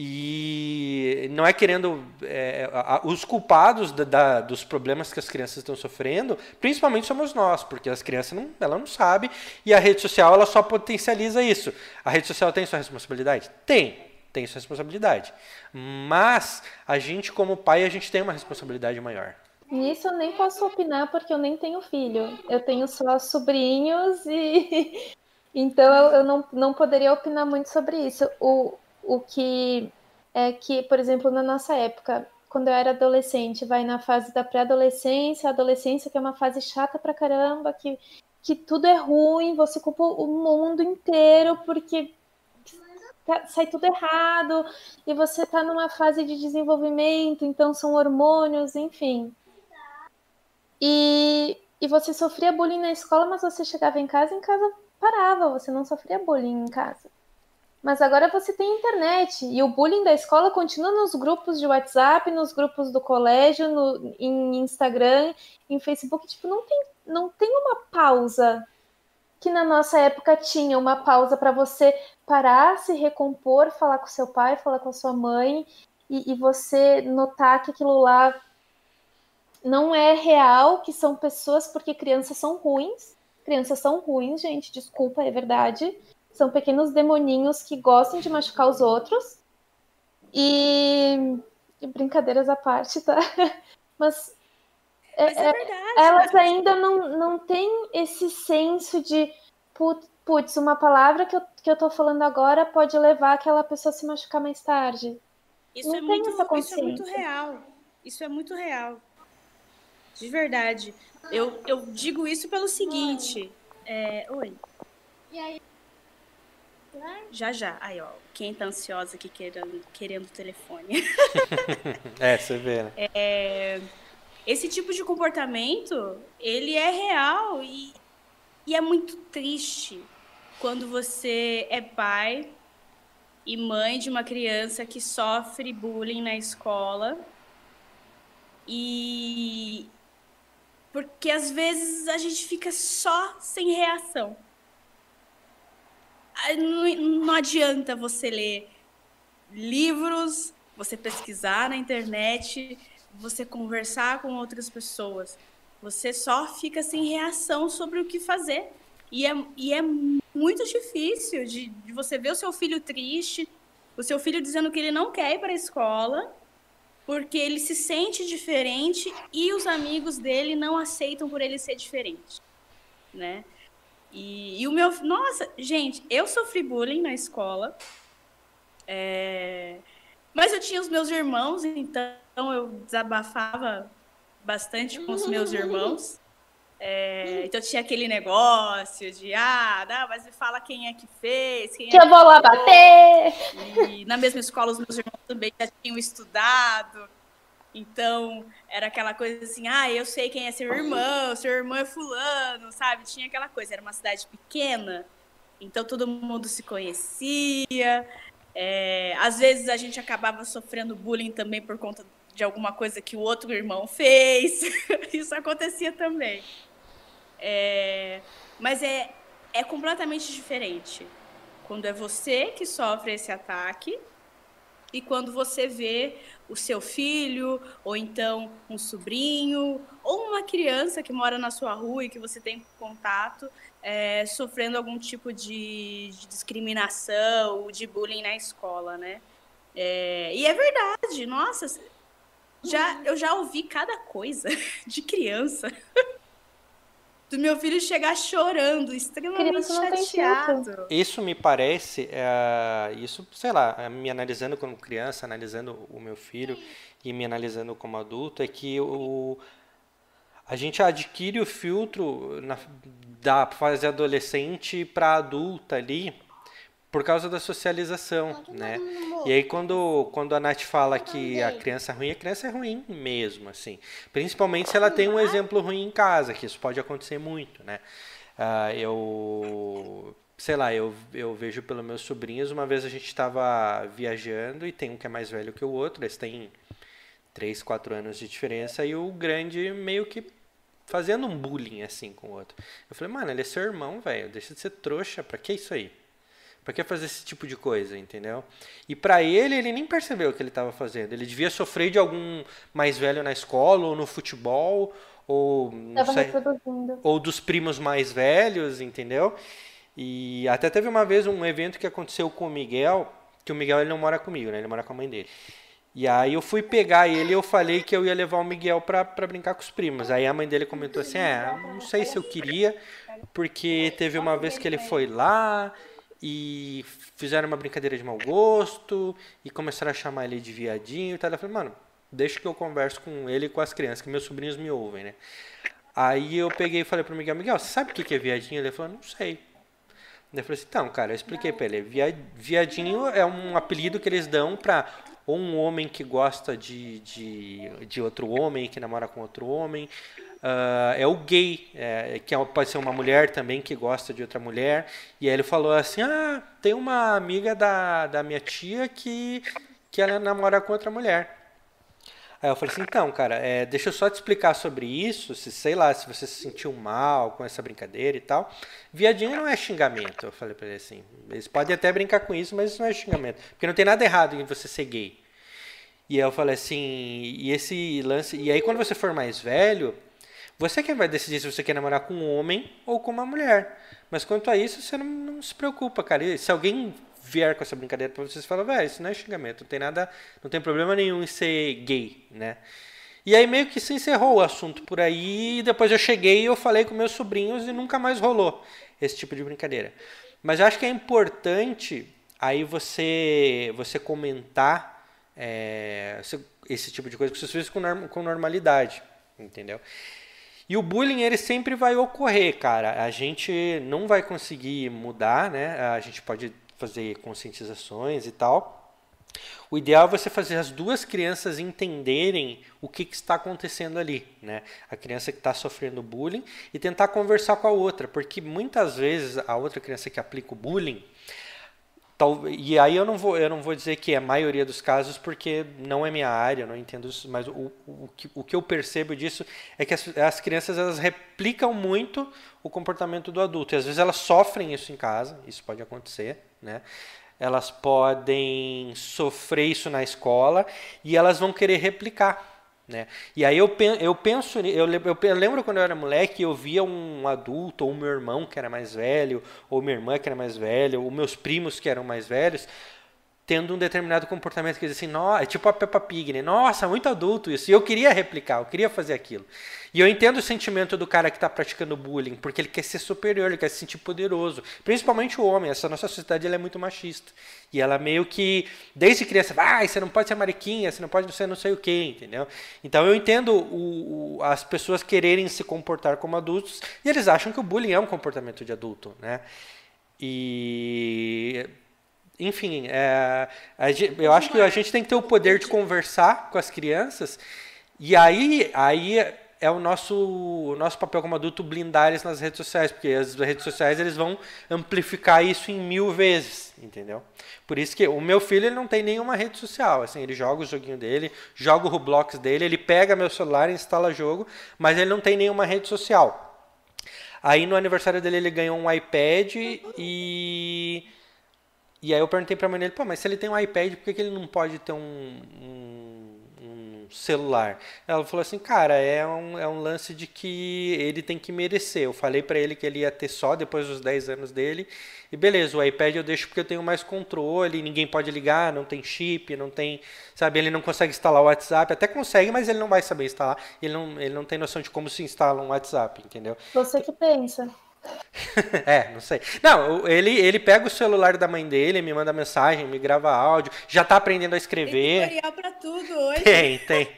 [SPEAKER 1] E não é querendo é, a, os culpados da, da, dos problemas que as crianças estão sofrendo, principalmente somos nós, porque as crianças não, ela não sabe e a rede social ela só potencializa isso. A rede social tem sua responsabilidade, tem, tem sua responsabilidade, mas a gente como pai a gente tem uma responsabilidade maior.
[SPEAKER 2] Nisso eu nem posso opinar porque eu nem tenho filho. Eu tenho só sobrinhos e então eu, não, não poderia opinar muito sobre isso. O, o que é que, por exemplo, na nossa época, quando eu era adolescente, vai na fase da pré-adolescência, adolescência que é uma fase chata pra caramba, que, que tudo é ruim, você culpa o mundo inteiro porque tá, sai tudo errado, e você tá numa fase de desenvolvimento, então são hormônios, enfim. E, e você sofria bullying na escola, mas você chegava em casa em casa parava, você não sofria bullying em casa. Mas agora você tem internet e o bullying da escola continua nos grupos de WhatsApp, nos grupos do colégio, no, em Instagram, em Facebook. Tipo, não tem, não tem uma pausa que na nossa época tinha uma pausa para você parar, se recompor, falar com seu pai, falar com a sua mãe e, e você notar que aquilo lá não é real que são pessoas, porque crianças são ruins. Crianças são ruins, gente, desculpa, é verdade. São pequenos demoninhos que gostam de machucar os outros. E, e brincadeiras à parte, tá? Mas,
[SPEAKER 3] é, Mas é, é verdade,
[SPEAKER 2] elas ainda não, não têm esse senso de putz, uma palavra que eu, que eu tô falando agora pode levar aquela pessoa a se machucar mais tarde.
[SPEAKER 3] Isso, é muito, isso é muito real. Isso é muito real. De verdade. Eu, eu digo isso pelo seguinte. É... Oi. E aí? Já, já. Aí, ó. Quem tá ansiosa aqui querendo, querendo o telefone.
[SPEAKER 1] é, você vê, né?
[SPEAKER 3] É... Esse tipo de comportamento, ele é real e, e é muito triste quando você é pai e mãe de uma criança que sofre bullying na escola e, porque às vezes a gente fica só sem reação. não, não adianta você ler livros, você pesquisar na internet, você conversar com outras pessoas. Você só fica sem reação sobre o que fazer. E é, e é muito difícil de, de você ver o seu filho triste, o seu filho dizendo que ele não quer ir para a escola, porque ele se sente diferente e os amigos dele não aceitam por ele ser diferente, né? E, e o meu, nossa, gente, eu sofri bullying na escola, é, mas eu tinha os meus irmãos, então eu desabafava bastante com os meus irmãos. É, então tinha aquele negócio de, ah, não, mas me fala quem é que fez. Quem
[SPEAKER 2] que
[SPEAKER 3] é
[SPEAKER 2] eu vou lá bater!
[SPEAKER 3] E na mesma escola os meus irmãos também já tinham estudado. Então era aquela coisa assim, ah, eu sei quem é seu irmão, seu irmão é fulano, sabe? Tinha aquela coisa, era uma cidade pequena, então todo mundo se conhecia. É, às vezes a gente acabava sofrendo bullying também por conta de alguma coisa que o outro irmão fez. Isso acontecia também. É, mas é, é completamente diferente quando é você que sofre esse ataque e quando você vê o seu filho, ou então um sobrinho, ou uma criança que mora na sua rua e que você tem contato, é, sofrendo algum tipo de, de, discriminação, de bullying na escola, né? É, e é verdade, nossa, já, eu já ouvi cada coisa de criança. Do meu filho chegar chorando, extremamente chateado.
[SPEAKER 1] Isso me parece, é, isso, sei lá, é, me analisando como criança, analisando o meu filho e me analisando como adulto, é que o, a gente adquire o filtro na, da fase adolescente para adulta ali por causa da socialização, né? E aí quando, quando a Nath fala que a criança é ruim, a criança é ruim mesmo, assim. Principalmente se ela tem um exemplo ruim em casa, que isso pode acontecer muito, né? Uh, eu, sei lá, eu, eu vejo pelos meus sobrinhos, uma vez a gente estava viajando e tem um que é mais velho que o outro, eles têm 3, 4 anos de diferença, e o grande meio que fazendo um bullying assim com o outro. Eu falei, mano, ele é seu irmão, velho, deixa de ser trouxa, pra que isso aí? Pra que fazer esse tipo de coisa, entendeu? E para ele, ele nem percebeu o que ele estava fazendo. Ele devia sofrer de algum mais velho na escola, ou no futebol, ou, sei, ou dos primos mais velhos, entendeu? E até teve uma vez um evento que aconteceu com o Miguel, que o Miguel ele não mora comigo, né? Ele mora com a mãe dele. E aí eu fui pegar ele e eu falei que eu ia levar o Miguel pra, pra brincar com os primos. Aí a mãe dele comentou assim, é, não sei se eu queria, porque teve uma vez que ele foi lá e fizeram uma brincadeira de mau gosto e começaram a chamar ele de viadinho e tal. Eu falei, mano, deixa que eu converso com ele e com as crianças, que meus sobrinhos me ouvem, né? Aí eu peguei e falei pro Miguel, Miguel, sabe o que é viadinho? Ele falou, não sei. Eu falei assim, então, cara, eu expliquei pra ele. Viadinho é um apelido que eles dão pra um homem que gosta de, de, de outro homem, que namora com outro homem, Uh, é o gay, é, que é, pode ser uma mulher também que gosta de outra mulher. E aí ele falou assim: Ah, tem uma amiga da, da minha tia que, que ela namora com outra mulher. Aí eu falei assim: Então, cara, é, deixa eu só te explicar sobre isso. Se sei lá, se você se sentiu mal com essa brincadeira e tal. Viadinho não é xingamento. Eu falei pra ele assim: Eles podem até brincar com isso, mas isso não é xingamento. Porque não tem nada errado em você ser gay. E aí eu falei assim: E esse lance. E aí quando você for mais velho você quem vai decidir se você quer namorar com um homem ou com uma mulher. Mas quanto a isso, você não, não se preocupa, cara. E se alguém vier com essa brincadeira pra você, você fala, velho, isso não é xingamento, não tem nada, não tem problema nenhum em ser gay, né? E aí meio que se encerrou o assunto por aí, e depois eu cheguei e eu falei com meus sobrinhos e nunca mais rolou esse tipo de brincadeira. Mas eu acho que é importante aí você você comentar é, esse tipo de coisa com seus filhos com, norm, com normalidade, entendeu? E o bullying ele sempre vai ocorrer, cara. A gente não vai conseguir mudar, né? A gente pode fazer conscientizações e tal. O ideal é você fazer as duas crianças entenderem o que, que está acontecendo ali, né? A criança que está sofrendo bullying e tentar conversar com a outra, porque muitas vezes a outra criança que aplica o bullying Tal, e aí eu não vou eu não vou dizer que é a maioria dos casos porque não é minha área, não entendo isso, mas o, o, que, o que eu percebo disso é que as, as crianças elas replicam muito o comportamento do adulto. E às vezes elas sofrem isso em casa, isso pode acontecer, né? Elas podem sofrer isso na escola e elas vão querer replicar. Né? E aí eu, eu penso, eu, eu lembro quando eu era moleque, eu via um adulto, ou meu irmão que era mais velho, ou minha irmã que era mais velha, ou meus primos que eram mais velhos, tendo um determinado comportamento que diz assim, é tipo a Peppa Pig, né? Nossa, muito adulto isso. E eu queria replicar, eu queria fazer aquilo. E eu entendo o sentimento do cara que está praticando bullying, porque ele quer ser superior, ele quer se sentir poderoso. Principalmente o homem. Essa nossa sociedade ela é muito machista. E ela meio que, desde criança, vai, ah, você não pode ser mariquinha, você não pode ser não sei o quê, entendeu? Então eu entendo o, o, as pessoas quererem se comportar como adultos e eles acham que o bullying é um comportamento de adulto, né? E enfim, é, eu acho que a gente tem que ter o poder de conversar com as crianças e aí, aí é o nosso, o nosso papel como adulto blindar eles nas redes sociais, porque as redes sociais eles vão amplificar isso em mil vezes, entendeu? Por isso que o meu filho ele não tem nenhuma rede social, assim, ele joga o joguinho dele, joga o Roblox dele, ele pega meu celular, instala jogo, mas ele não tem nenhuma rede social. Aí no aniversário dele ele ganhou um iPad e e aí eu perguntei pra mãe dele, pô, mas se ele tem um iPad, por que, que ele não pode ter um, um, um, celular? Ela falou assim, cara, é um, é um lance de que ele tem que merecer. Eu falei para ele que ele ia ter só depois dos 10 anos dele. E beleza, o iPad eu deixo porque eu tenho mais controle, ninguém pode ligar, não tem chip, não tem, sabe, ele não consegue instalar o WhatsApp, até consegue, mas ele não vai saber instalar, ele não, ele não tem noção de como se instala um WhatsApp, entendeu?
[SPEAKER 2] Você que pensa.
[SPEAKER 1] é, não sei. Não, ele, ele pega o celular da mãe dele, me manda mensagem, me grava áudio, já tá aprendendo a escrever.
[SPEAKER 3] Tem tutorial pra tudo hoje.
[SPEAKER 1] Tem, tem.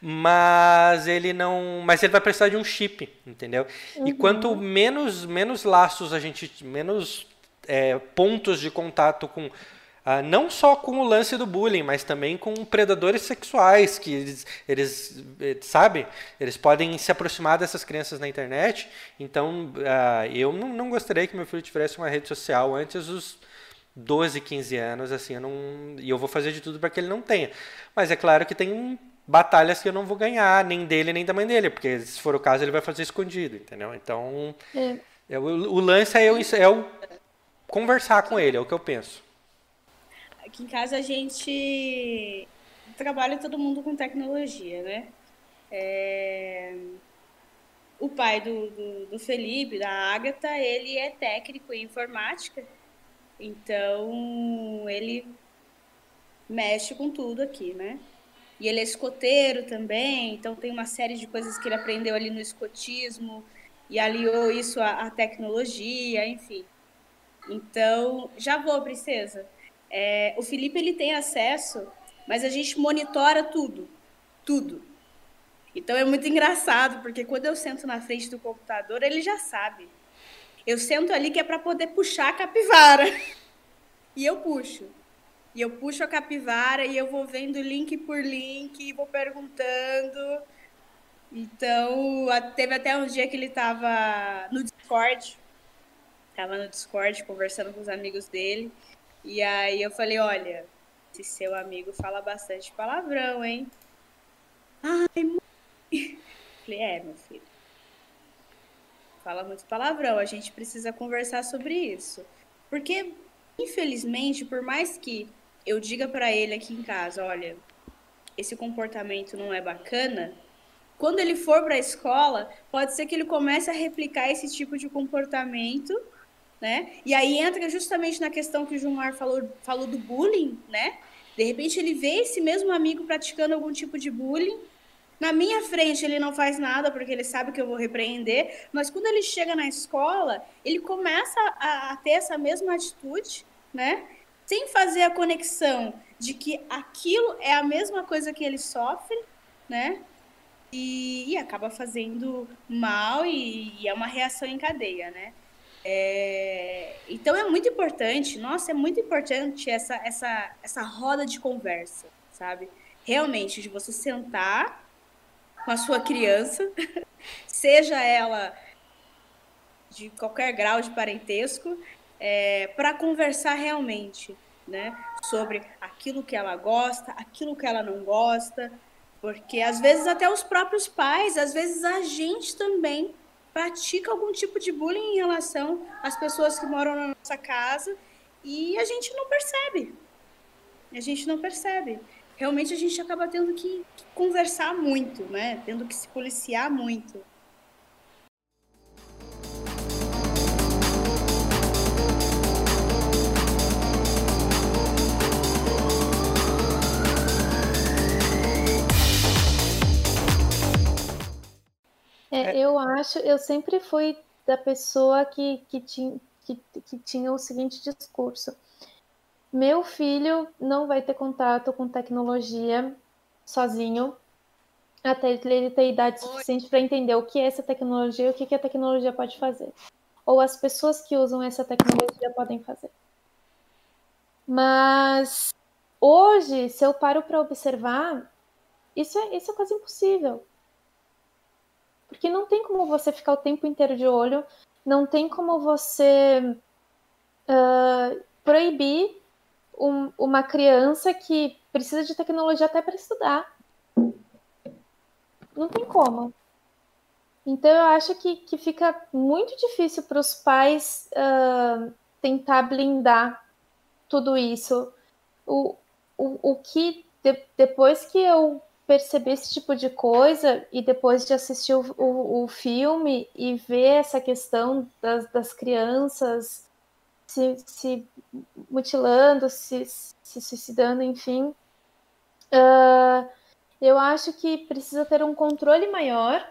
[SPEAKER 1] Mas ele não. Mas ele vai precisar de um chip, entendeu? Uhum. E quanto menos, menos laços a gente. menos é, pontos de contato com ah, não só com o lance do bullying, mas também com predadores sexuais, que eles, eles eh, sabe, eles podem se aproximar dessas crianças na internet. Então, ah, eu não, não gostaria que meu filho tivesse uma rede social antes dos 12, 15 anos, assim, eu não, e eu vou fazer de tudo para que ele não tenha. Mas é claro que tem batalhas que eu não vou ganhar, nem dele, nem da mãe dele, porque se for o caso ele vai fazer escondido, entendeu? Então, é. É, o, o, lance é eu, é eu conversar com ele, é o que eu penso.
[SPEAKER 3] Aqui em casa a gente trabalha todo mundo com tecnologia, né? É... O pai do, do, do, Felipe, da Agatha, ele é técnico em informática, então ele mexe com tudo aqui, né? E ele é escoteiro também, então tem uma série de coisas que ele aprendeu ali no escotismo e aliou isso à, à tecnologia, enfim. Então, já vou, princesa. É, o Felipe ele tem acesso, mas a gente monitora tudo, tudo. Então é muito engraçado, porque quando eu sento na frente do computador, ele já sabe. Eu sento ali que é para poder puxar a capivara. E eu puxo. E eu puxo a capivara e eu vou vendo link por link e vou perguntando. Então, teve até um dia que ele estava no Discord. Tava no Discord conversando com os amigos dele. E aí eu falei, olha, esse seu amigo fala bastante palavrão, hein? Ai, mãe. Falei, é, meu filho. Fala muito palavrão, a gente precisa conversar sobre isso. Porque, infelizmente, por mais que eu diga para ele aqui em casa, olha, esse comportamento não é bacana, quando ele for para a escola, pode ser que ele comece a replicar esse tipo de comportamento né? E aí entra justamente na questão que o Gilmar falou, falou do bullying, né? De repente ele vê esse mesmo amigo praticando algum tipo de bullying. Na minha frente ele não faz nada porque ele sabe que eu vou repreender, mas quando ele chega na escola, ele começa a, a ter essa mesma atitude, né? Sem fazer a conexão de que aquilo é a mesma coisa que ele sofre, né? E, e acaba fazendo mal e, e é uma reação em cadeia, né? É, então é muito importante, nossa, é muito importante essa, essa, essa roda de conversa, sabe? Realmente, de você sentar com a sua criança, seja ela de qualquer grau de parentesco, é, para conversar realmente. né? Sobre aquilo que ela gosta, aquilo que ela não gosta, porque às vezes até os próprios pais, às vezes a gente também pratica algum tipo de bullying em relação às pessoas que moram na nossa casa e a gente não percebe. A gente não percebe. Realmente a gente acaba tendo que, conversar muito, né? Tendo que se policiar muito.
[SPEAKER 2] É, é, eu acho, eu sempre fui da pessoa que, que, tinha, que, que tinha o seguinte discurso. Meu filho não vai ter contato com tecnologia sozinho até ele ter idade suficiente para entender o que é essa tecnologia e o que, que a tecnologia pode fazer. Ou as pessoas que usam essa tecnologia podem fazer. Mas hoje, se eu paro para observar, isso é, isso é quase impossível. Porque não tem como você ficar o tempo inteiro de olho, não tem como você uh, proibir um, uma criança que precisa de tecnologia até para estudar. Não tem como. Então eu acho que, que fica muito difícil para os pais uh, tentar blindar tudo isso. O, o, o que de, depois que eu perceber esse tipo de coisa e depois de assistir o, o, o filme e ver essa questão das, das crianças se, se mutilando, se, se suicidando, enfim, uh, eu acho que precisa ter um controle maior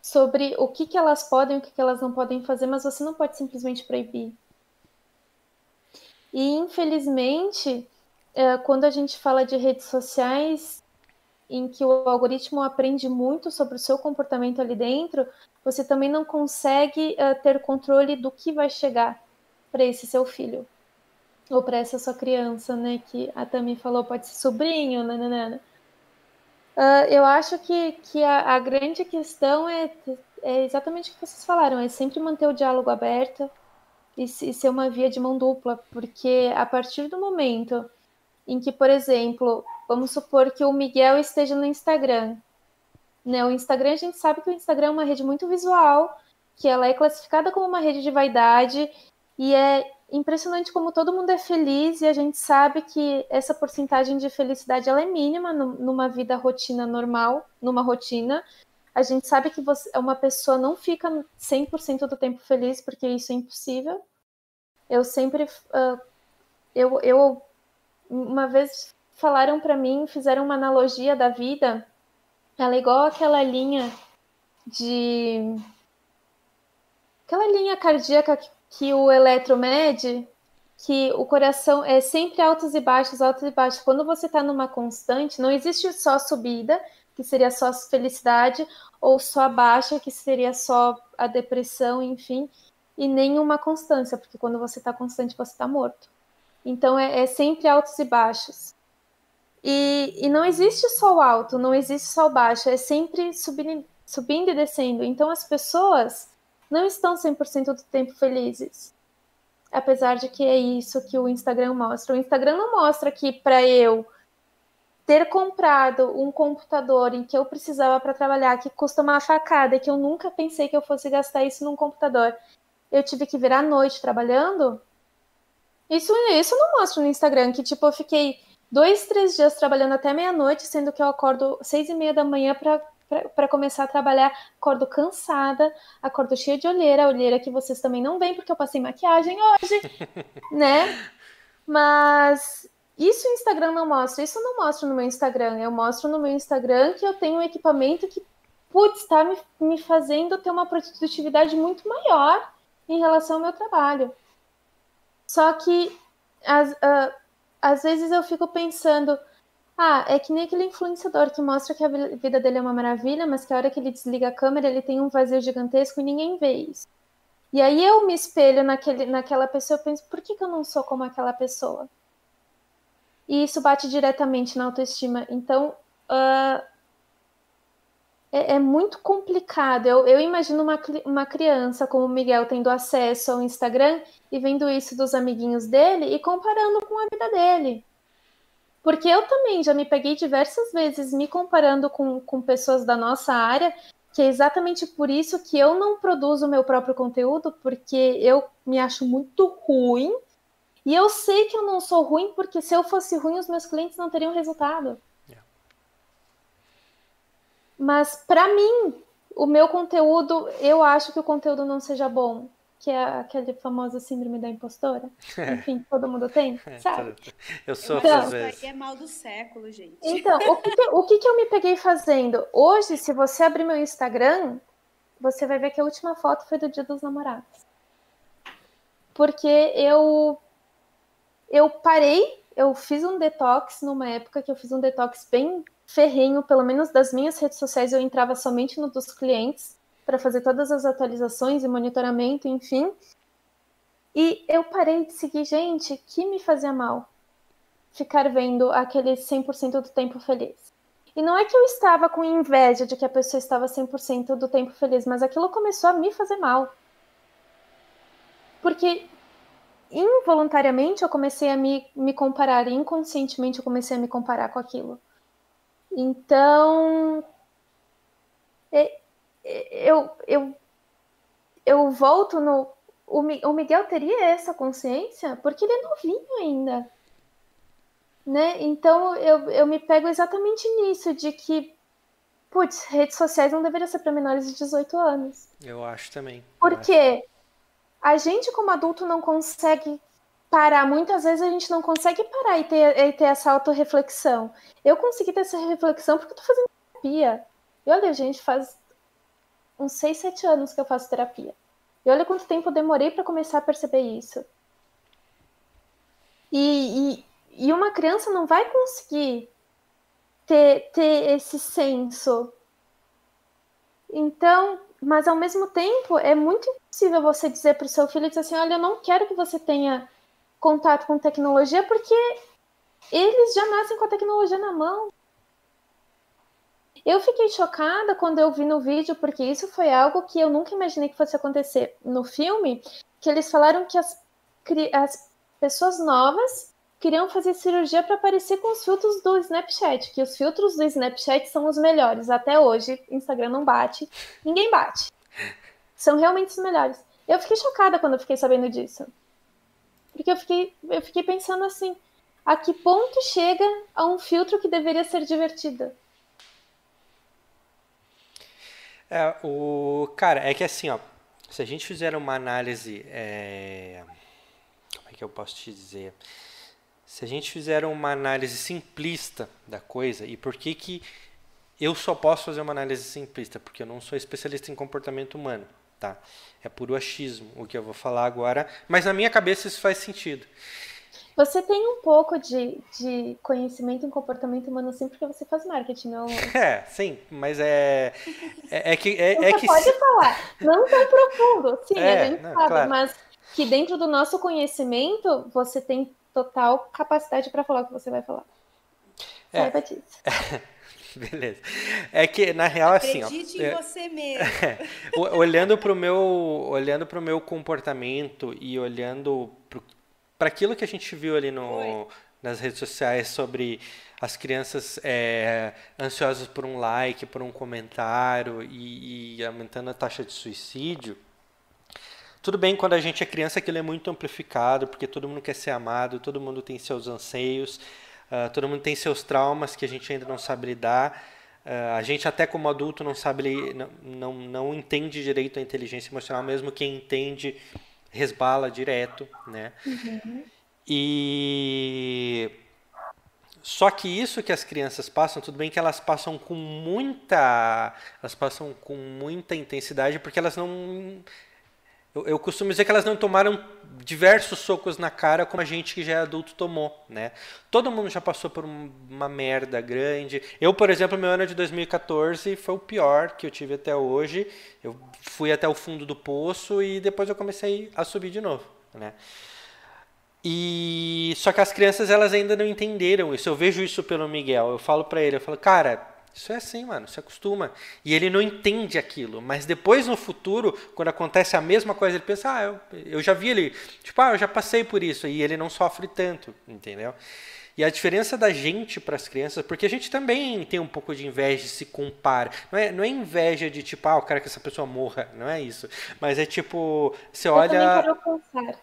[SPEAKER 2] sobre o que, que elas podem o que, que elas não podem fazer, mas você não pode simplesmente proibir. E infelizmente, é, quando a gente fala de redes sociais, em que o algoritmo aprende muito sobre o seu comportamento ali dentro, você também não consegue uh, ter controle do que vai chegar para esse seu filho ou para essa sua criança, né? Que a Tami falou, pode ser sobrinho, nananana. Uh, eu acho que, que a, a grande questão é, é, exatamente o que vocês falaram, é sempre manter o diálogo aberto e, e ser uma via de mão dupla, porque a partir do momento em que, por exemplo, vamos supor que o Miguel esteja no Instagram. Né? O Instagram, a gente sabe que o Instagram é uma rede muito visual, que ela é classificada como uma rede de vaidade, e é impressionante como todo mundo é feliz, e a gente sabe que essa porcentagem de felicidade ela é mínima numa vida rotina normal, numa rotina. A gente sabe que você, uma pessoa não fica 100% do tempo feliz, porque isso é impossível. Eu sempre. Uh, eu, eu uma vez falaram para mim, fizeram uma analogia da vida. Ela é igual aquela linha de aquela linha cardíaca que, o eletro mede, que o coração é sempre altos e baixos, altos e baixos. Quando você está numa constante, não existe só subida, que seria só felicidade, ou só baixa, que seria só a depressão, enfim, e nenhuma constância, porque quando você está constante, você está morto. Então é, é sempre altos e baixos. E, e, não existe só o alto, não existe só o baixo, é sempre subindo, subindo e descendo. Então as pessoas não estão 100% do tempo felizes. Apesar de que é isso que o Instagram mostra. O Instagram não mostra que para eu ter comprado um computador em que eu precisava para trabalhar, que custa uma facada, que eu nunca pensei que eu fosse gastar isso num computador, eu tive que virar à noite trabalhando, isso, isso não mostra no Instagram, que tipo, eu fiquei dois, três dias trabalhando até meia-noite, sendo que eu acordo seis e meia da manhã para começar a trabalhar, acordo cansada, acordo cheia de olheira, olheira que vocês também não veem, porque eu passei maquiagem hoje, né? Mas isso o Instagram não mostra, isso não mostra no meu Instagram. Eu mostro no meu Instagram que eu tenho um equipamento que, putz, está me, me fazendo ter uma produtividade muito maior em relação ao meu trabalho. Só que às, uh, às vezes eu fico pensando, ah, é que nem aquele influenciador que mostra que a vida dele é uma maravilha, mas que a hora que ele desliga a câmera ele tem um vazio gigantesco e ninguém vê isso. E aí eu me espelho naquele, naquela pessoa e penso, por que, que eu não sou como aquela pessoa? E isso bate diretamente na autoestima. Então, uh, é, é muito complicado. Eu, eu imagino uma, uma criança como o Miguel tendo acesso ao Instagram e vendo isso dos amiguinhos dele e comparando com a vida dele. Porque eu também já me peguei diversas vezes me comparando com, com pessoas da nossa área, que é exatamente por isso que eu não produzo meu próprio conteúdo, porque eu me acho muito ruim. E eu sei que eu não sou ruim, porque se eu fosse ruim, os meus clientes não teriam resultado. Mas para mim, o meu conteúdo, eu acho que o conteúdo não seja bom, que é aquele famosa síndrome da impostora. Enfim, todo mundo tem, é, sabe?
[SPEAKER 1] Eu sou então, às
[SPEAKER 3] vezes. Isso aí é mal do século, gente.
[SPEAKER 2] Então, o que, que, o que, que eu me peguei fazendo? Hoje, se você abrir meu Instagram, você vai ver que a última foto foi do Dia dos Namorados. Porque eu eu parei, eu fiz um detox numa época que eu fiz um detox bem ferrenho, pelo menos das minhas redes sociais, eu entrava somente no dos clientes para fazer todas as atualizações e monitoramento, enfim. E eu parei de seguir gente que me fazia mal. Ficar vendo aquele 100% do tempo feliz. E não é que eu estava com inveja de que a pessoa estava 100% do tempo feliz, mas aquilo começou a me fazer mal. Porque involuntariamente eu comecei a me, me comparar, inconscientemente eu comecei a me comparar com aquilo. Então, eu, eu, eu volto no. O Miguel teria essa consciência porque ele é novinho ainda. Né? Então eu, eu me pego exatamente nisso, de que, putz, redes sociais não deveriam ser para menores de 18 anos.
[SPEAKER 1] Eu acho também.
[SPEAKER 2] Porque a gente, como adulto, não consegue parar. Muitas vezes a gente não consegue parar e ter, e ter essa autorreflexão. Eu consegui ter essa reflexão porque eu tô fazendo terapia. E olha, gente, faz uns 6, 7 anos que eu faço terapia. E olha quanto tempo eu demorei para começar a perceber isso. E, e, e, uma criança não vai conseguir ter, ter esse senso. Então, mas ao mesmo tempo, é muito impossível você dizer para o seu filho dizer assim: olha, eu não quero que você tenha contato com tecnologia porque eles já nascem com a tecnologia na mão. Eu fiquei chocada quando eu vi no vídeo, porque isso foi algo que eu nunca imaginei que fosse acontecer no filme, que eles falaram que as, as pessoas novas queriam fazer cirurgia para parecer com os filtros do Snapchat, que os filtros do Snapchat são os melhores. Até hoje, Instagram não bate, ninguém bate. São realmente os melhores. Eu fiquei chocada quando eu fiquei sabendo disso. Porque eu fiquei, eu fiquei pensando assim, a que ponto chega a um filtro que deveria ser divertido?
[SPEAKER 1] É, o cara, é que assim, ó, se a gente fizer uma análise, é, como é que eu posso te dizer? Se a gente fizer uma análise simplista da coisa, e por que que eu só posso fazer uma análise simplista? Porque eu não sou especialista em comportamento humano, tá? É puro achismo o que eu vou falar agora, mas na minha cabeça isso faz sentido.
[SPEAKER 2] Você tem um pouco de, de conhecimento em comportamento humano sim, porque você faz marketing, não?
[SPEAKER 1] É, sim, mas é. É, é que. É,
[SPEAKER 2] você
[SPEAKER 1] é que
[SPEAKER 2] pode falar, não tão profundo, sim, é, a gente não, sabe, claro. mas que dentro do nosso conhecimento você tem total capacidade para falar o que você vai falar. É. Saiba disso.
[SPEAKER 1] Beleza. É que, na real,
[SPEAKER 3] Acredite
[SPEAKER 1] assim.
[SPEAKER 3] Acredite em você mesmo.
[SPEAKER 1] olhando para o meu, olhando pro meu comportamento e olhando para aquilo que a gente viu ali no, nas redes sociais sobre as crianças é, ansiosas por um like, por um comentário e, e, aumentando a taxa de suicídio. Tudo bem quando a gente é criança aquilo é muito amplificado, porque todo mundo quer ser amado, todo mundo tem seus anseios, uh, todo mundo tem seus traumas que a gente ainda não sabe lidar. Uh, a gente até como adulto não sabe, não, não, não entende direito a inteligência emocional, mesmo quem entende resbala direto, né? Uhum. E só que isso que as crianças passam, tudo bem que elas passam com muita, elas passam com muita intensidade porque elas não eu, eu, costumo dizer que elas não tomaram diversos socos na cara como a gente que já é adulto tomou, né? Todo mundo já passou por uma merda grande. Eu, por exemplo, meu ano de 2014 foi o pior que eu tive até hoje. Eu fui até o fundo do poço e depois eu comecei a subir de novo, né? E só que as crianças elas ainda não entenderam isso. Eu vejo isso pelo Miguel. Eu falo para ele, eu falo, cara, Isso é assim, mano, se acostuma. E ele não entende aquilo. Mas depois, no futuro, quando acontece a mesma coisa, ele pensa, ah, eu, eu já vi ele, tipo, ah, eu já passei por isso. E ele não sofre tanto, entendeu? E a diferença da gente para as crianças, porque a gente também tem um pouco de inveja de se compara. Não é, não é inveja de tipo, ah, eu quero que essa pessoa morra. Não é isso. Mas é tipo, você
[SPEAKER 2] Eu
[SPEAKER 1] olha.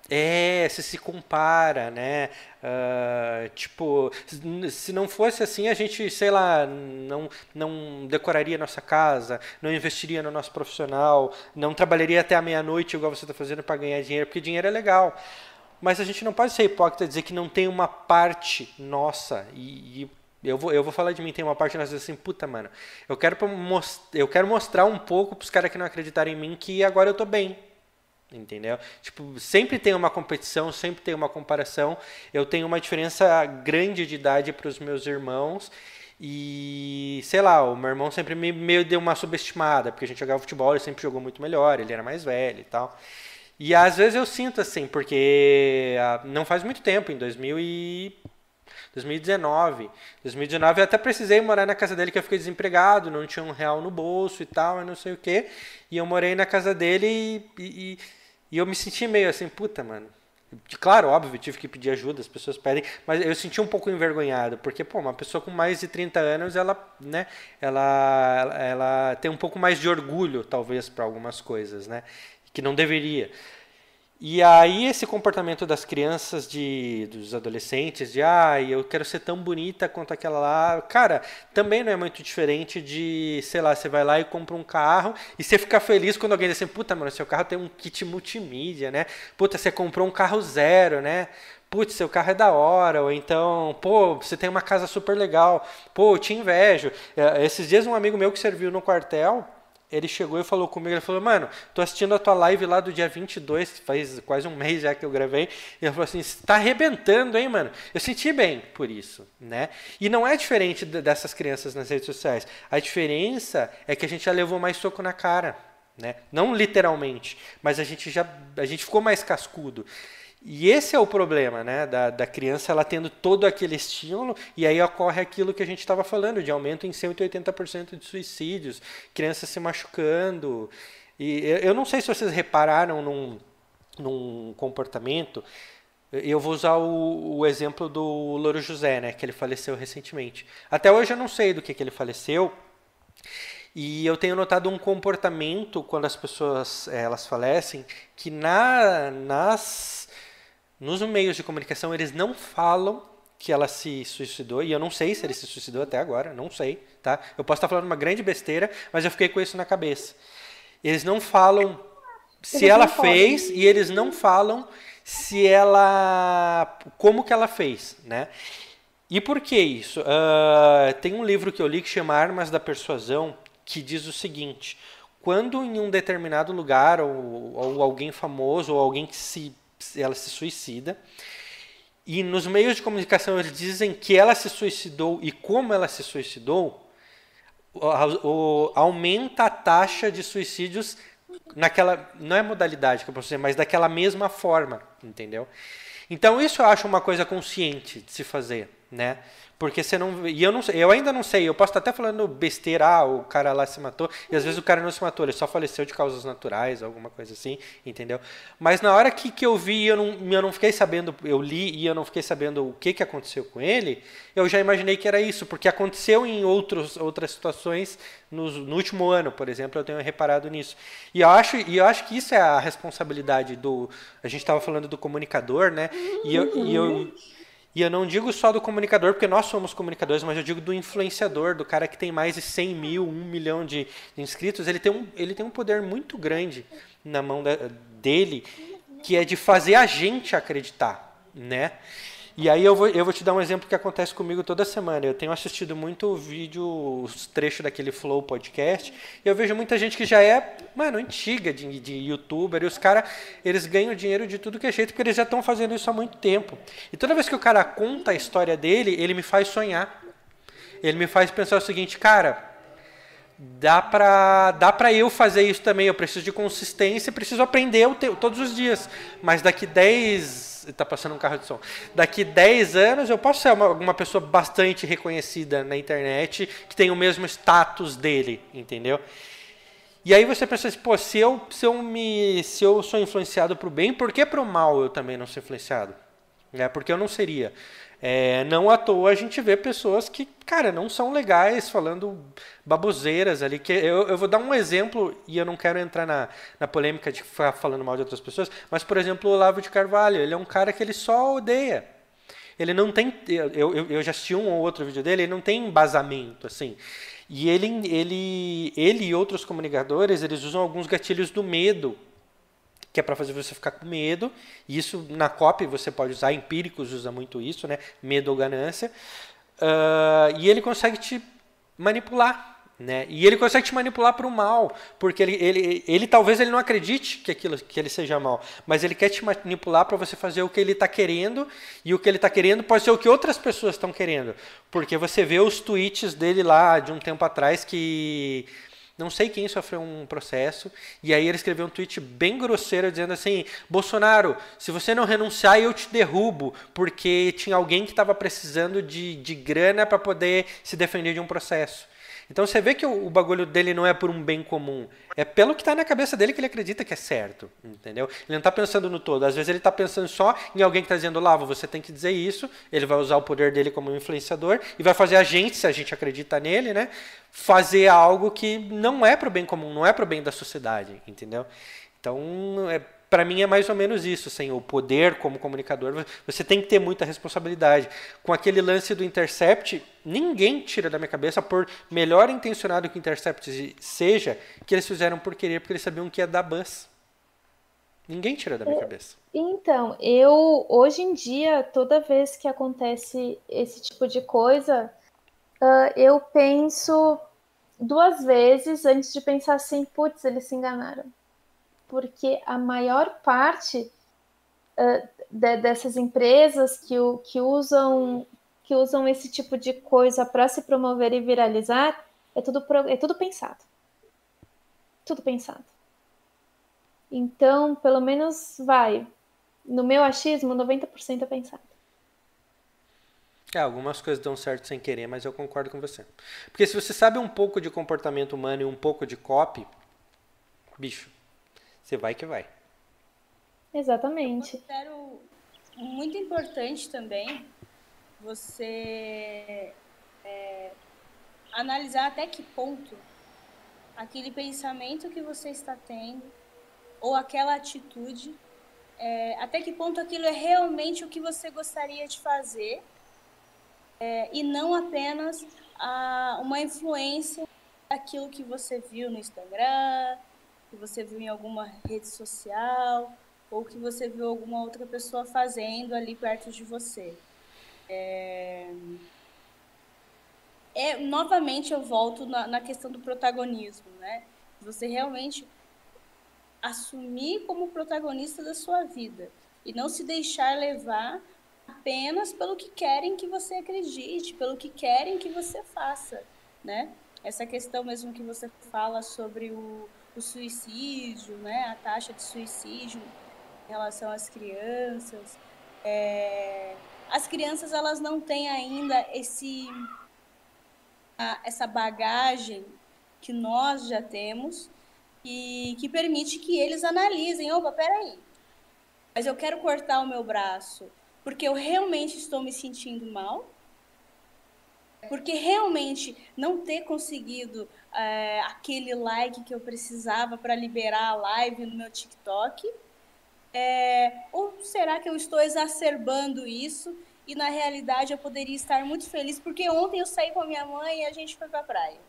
[SPEAKER 1] É, você se compara, né? Ah, tipo, se- se não fosse assim, a gente, sei lá, não, não decoraria nossa casa, não investiria no nosso profissional, não trabalharia até a meia-noite igual você está fazendo para ganhar dinheiro, porque dinheiro é legal. Mas a gente não pode ser hipócrita e dizer que não tem uma parte nossa. E, e eu, vou, eu vou falar de mim, tem uma parte nossa assim, puta, mano. Eu quero, pra mos- eu quero mostrar um pouco pros caras que não acreditarem em mim que agora eu tô bem. Entendeu? Tipo, sempre tem uma competição, sempre tem uma comparação. Eu tenho uma diferença grande de idade para os meus irmãos. E, sei lá, o meu irmão sempre me meio deu uma subestimada, porque a gente jogava futebol, ele sempre jogou muito melhor, ele era mais velho e tal. E às vezes eu sinto assim, porque ah, não faz muito tempo, em 2000 e 2019. 2019 eu até precisei morar na casa dele que eu fiquei desempregado, não tinha um real no bolso e tal, e não sei o quê. E eu morei na casa dele e, e, e eu me senti meio assim, puta, mano. Claro, óbvio, tive que pedir ajuda, as pessoas pedem, mas eu senti um pouco envergonhado, porque, pô, uma pessoa com mais de 30 anos, ela, né, ela, ela tem um pouco mais de orgulho, talvez, para algumas coisas, né, que não deveria. E aí esse comportamento das crianças, de, dos adolescentes, de ah, eu quero ser tão bonita quanto aquela lá, cara, também não é muito diferente de, sei lá, você vai lá e compra um carro e você fica feliz quando alguém diz assim, puta, mano, seu carro tem um kit multimídia, né? Puta, você comprou um carro zero, né? Putz, seu carro é da hora, ou então, pô, você tem uma casa super legal, pô, eu te invejo. Eh, Esses dias um amigo meu que serviu no quartel, ele chegou e falou comigo, ele falou, mano, tô assistindo a tua live lá do dia 22, faz quase um mês já que eu gravei, e ele falou assim, tá arrebentando, hein, mano? Eu senti bem por isso, né? E não é diferente de- dessas crianças nas redes sociais. A diferença é que a gente já levou mais soco na cara, né? Não literalmente, mas a gente já, a gente ficou mais cascudo. E esse é o problema, né, da, da criança ela tendo todo aquele estímulo e aí ocorre aquilo que a gente estava falando de aumento em 180% de suicídios, crianças se machucando. E eu não sei se vocês repararam num, num comportamento. Eu vou usar o, o exemplo do Louro José, né, que ele faleceu recentemente. Até hoje eu não sei do que, que ele faleceu, e eu tenho notado um comportamento quando as pessoas eh, elas falecem que na, nas nos meios de comunicação eles não falam que ela se suicidou e eu não sei se ele se suicidou até agora, não sei, tá? Eu posso estar falando uma grande besteira, mas eu fiquei com isso na cabeça. Eles não falam se
[SPEAKER 2] Eles
[SPEAKER 1] ela
[SPEAKER 2] não podem.
[SPEAKER 1] fez e eles não falam se ela como que ela fez, né? E por que isso? Ah, tem um livro que eu li que chama Armas da Persuasão, que diz o seguinte: quando em um determinado lugar ou, ou alguém famoso ou alguém que se ela se suicida e nos meios de comunicação eles dizem que ela se suicidou e como ela se suicidou, o- o- aumenta a taxa de suicídios naquela não é modalidade que eu posso dizer, mas daquela mesma forma, entendeu? Então isso eu acho uma coisa consciente de se fazer, né? Porque você não e eu não eu ainda não sei, eu posso estar até falando besteira, ah, o cara lá se matou, e às vezes o cara não se matou, ele só faleceu de causas naturais, alguma coisa assim, entendeu? Mas na hora que, que eu vi, eu não, eu não fiquei sabendo, eu li e eu não fiquei sabendo o que, que aconteceu com ele, eu já imaginei que era isso, porque aconteceu em outros, outras situações no, no último ano, por exemplo, eu tenho reparado nisso. E eu acho, e eu acho que isso é a responsabilidade do. A gente estava falando do comunicador, né? E eu, e eu, e eu não digo só do comunicador, porque nós somos comunicadores, mas eu digo do influenciador, do cara que tem mais de 100 mil, 1 milhão de, inscritos. Ele tem, um, ele tem um poder muito grande na mão da- dele, que é de fazer a gente acreditar, né? E aí eu vou, eu vou te dar um exemplo que acontece comigo toda semana. Eu tenho assistido muito vídeo, os trechos daquele Flow Podcast, e eu vejo muita gente que já é, mano, antiga de, de youtuber, e os caras, eles ganham dinheiro de tudo que é jeito, porque eles já estão fazendo isso há muito tempo. E toda vez que o cara conta a história dele, ele me faz sonhar. Ele me faz pensar o seguinte, cara, dá para dá para eu fazer isso também. Eu preciso de consistência, preciso aprender todos os dias. Mas daqui 10 está passando um carro de som. Daqui 10 anos eu posso ser uma, uma pessoa bastante reconhecida na internet, que tem o mesmo status dele, entendeu? E aí você pensa assim, pô, se eu, se eu, me, se eu sou influenciado para o bem, por que para o mal eu também não sou influenciado? É, porque eu não seria. É, não à toa a gente vê pessoas que, cara, não são legais, falando baboseiras ali. Que eu, eu vou dar um exemplo, e eu não quero entrar na, na polêmica de ficar falando mal de outras pessoas, mas, por exemplo, o Olavo de Carvalho, ele é um cara que ele só odeia. Ele não tem. Eu, eu, eu já assisti um ou outro vídeo dele, ele não tem embasamento, assim. E ele, ele, ele e outros comunicadores, eles usam alguns gatilhos do medo que é para fazer você ficar com medo. E isso na copy você pode usar, empíricos usa muito isso, né? Medo ou ganância. Uh, e ele consegue te manipular. Né? E ele consegue te manipular para o mal, porque ele, ele, ele talvez ele não acredite que aquilo que ele seja mal, mas ele quer te manipular para você fazer o que ele está querendo, e o que ele está querendo pode ser o que outras pessoas estão querendo, porque você vê os tweets dele lá de um tempo atrás que não sei quem sofreu um processo, e aí ele escreveu um tweet bem grosseiro dizendo assim: Bolsonaro, se você não renunciar, eu te derrubo, porque tinha alguém que estava precisando de, de grana para poder se defender de um processo. Então você vê que o, o, bagulho dele não é por um bem comum. É pelo que está na cabeça dele que ele acredita que é certo. Entendeu? Ele não está pensando no todo. Às vezes ele está pensando só em alguém que está dizendo, Lavo, você tem que dizer isso. Ele vai usar o poder dele como influenciador e vai fazer a gente, se a gente acredita nele, né? Fazer algo que não é para o bem comum, não é para o bem da sociedade. Entendeu? Então, é para mim é mais ou menos isso, assim, o poder como comunicador, você tem que ter muita responsabilidade. Com aquele lance do Intercept, ninguém tira da minha cabeça, por melhor intencionado que o Intercept seja, que eles fizeram por querer, porque eles sabiam que ia dar buzz. Ninguém tira da minha é, cabeça.
[SPEAKER 2] Então, eu, hoje em dia, toda vez que acontece esse tipo de coisa, uh, eu penso duas vezes antes de pensar assim, putz, eles se enganaram porque a maior parte uh, de, dessas empresas que, que, usam, que usam esse tipo de coisa para se promover e viralizar é tudo, é tudo pensado. Tudo pensado. Então, pelo menos vai. No meu achismo, 90% é pensado.
[SPEAKER 1] É, algumas coisas dão certo sem querer, mas eu concordo com você. Porque se você sabe um pouco de comportamento humano e um pouco de copy, bicho, você vai que vai.
[SPEAKER 2] Exatamente.
[SPEAKER 3] Eu considero muito importante também você é, analisar até que ponto aquele pensamento que você está tendo ou aquela atitude, é, até que ponto aquilo é realmente o que você gostaria de fazer é, e não apenas a, uma influência daquilo que você viu no Instagram, que você viu em alguma rede social ou que você viu alguma outra pessoa fazendo ali perto de você. É... É, novamente eu volto na, na questão do protagonismo, né? Você realmente assumir como protagonista da sua vida e não se deixar levar apenas pelo que querem que você acredite, pelo que querem que você faça, né? Essa questão mesmo que você fala sobre o, o suicídio, né, a taxa de suicídio em relação às crianças. É, as crianças elas não têm ainda esse a, essa bagagem que nós já temos e que permite que eles analisem, opa, peraí, mas eu quero cortar o meu braço porque eu realmente estou me sentindo mal, porque realmente não ter conseguido é, aquele like que eu precisava para liberar a live no meu TikTok? É, ou será que eu estou exacerbando isso e na realidade eu poderia estar muito feliz porque ontem eu saí com a minha mãe e a gente foi para a praia?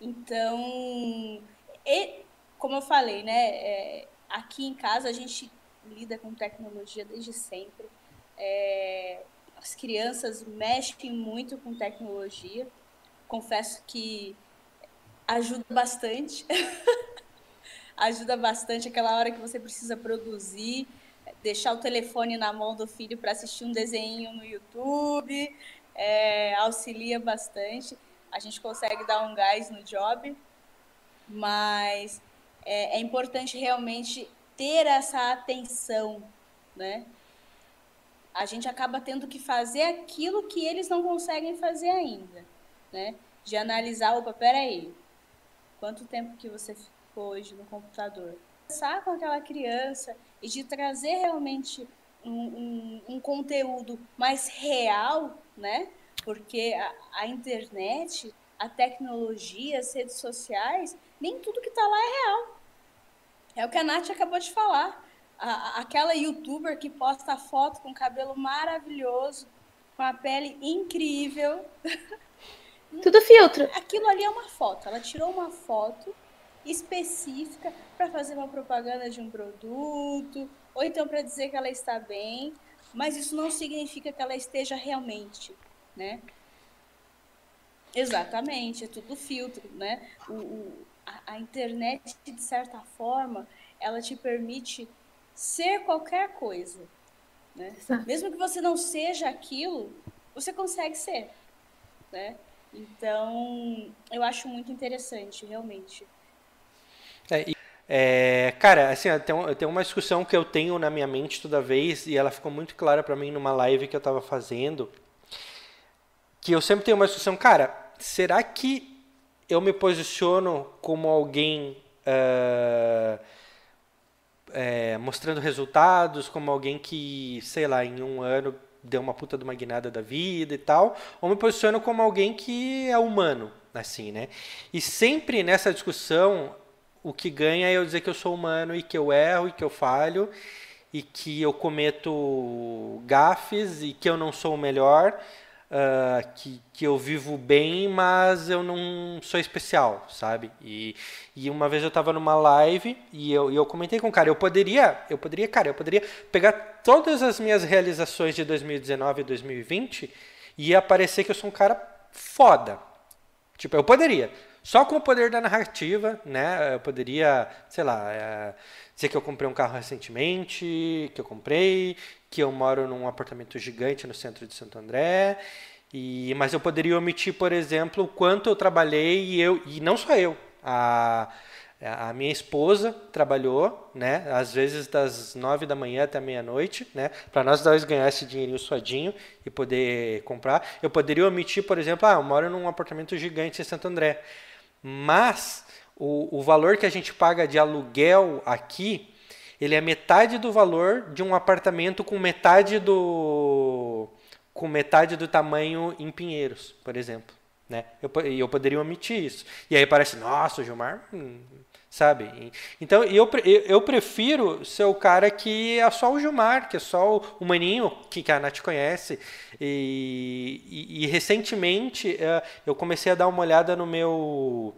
[SPEAKER 3] Então, e, como eu falei, né, é, aqui em casa a gente lida com tecnologia desde sempre. É, as crianças mexem muito com tecnologia. Confesso que ajuda bastante. ajuda bastante aquela hora que você precisa produzir, deixar o telefone na mão do filho para assistir um desenho no YouTube, é, auxilia bastante. a gente consegue dar um gás no job, mas é, é importante realmente ter essa atenção, né? A gente acaba tendo que fazer aquilo que eles não conseguem fazer ainda, né? De analisar, opa, peraí, quanto tempo que você ficou hoje no computador? Conversar com aquela criança e de trazer realmente um, um, um conteúdo mais real, né? Porque a, a internet, a tecnologia, as redes sociais, nem tudo que está lá é real. É o que a Nath acabou de falar. A, aquela youtuber que posta foto com cabelo maravilhoso, com a pele incrível.
[SPEAKER 2] Tudo filtro.
[SPEAKER 3] Aquilo ali é uma foto. Ela tirou uma foto específica para fazer uma propaganda de um produto, ou então para dizer que ela está bem, mas isso não significa que ela esteja realmente, né? Exatamente, é tudo filtro, né? O, o a, a internet, de certa forma, ela te permite ser qualquer coisa, né? Mesmo que você não seja aquilo, você consegue ser, né? Então, eu acho muito interessante, realmente.
[SPEAKER 1] É, é, cara, assim, tem, tem uma discussão que eu tenho na minha mente toda vez e ela ficou muito clara para mim numa live que eu estava fazendo, que eu sempre tenho uma discussão, cara, será que eu me posiciono como alguém uh, é, mostrando resultados, como alguém que, sei lá, em um ano deu uma puta de uma guinada da vida e tal, ou me posiciono como alguém que é humano, assim, né? E sempre nessa discussão, o que ganha é eu dizer que eu sou humano e que eu erro e que eu falho e que eu cometo gafes e que eu não sou o melhor, uh, que, que eu vivo bem, mas eu não sou especial, sabe? E, e uma vez eu estava numa live e eu, e eu comentei com o cara, eu poderia, eu poderia, cara, eu poderia pegar todas as minhas realizações de 2019 e 2020 e aparecer que eu sou um cara foda. Tipo, eu poderia. Só com o poder da narrativa, né? Eu poderia, sei lá, é, dizer que eu comprei um carro recentemente, que eu comprei, que eu moro num apartamento gigante no centro de Santo André. E, mas eu poderia omitir, por exemplo, o quanto eu trabalhei e eu e não só eu, a, a minha esposa trabalhou, né? Às vezes das nove da manhã até meia-noite, né? Para nós dois ganhar esse dinheirinho suadinho e poder comprar. Eu poderia omitir, por exemplo, ah, eu moro num apartamento gigante em Santo André. Mas o, o valor que a gente paga de aluguel aqui ele é metade do valor de um apartamento com metade do com metade do tamanho em Pinheiros, por exemplo. Né? Eu, eu poderia omitir isso. E aí parece, nossa, o Gilmar, hum, sabe? Então eu, eu prefiro ser o cara que é só o Gilmar, que é só o maninho que, que a Nath conhece. E, e, e recentemente eh, eu comecei a dar uma olhada no meu,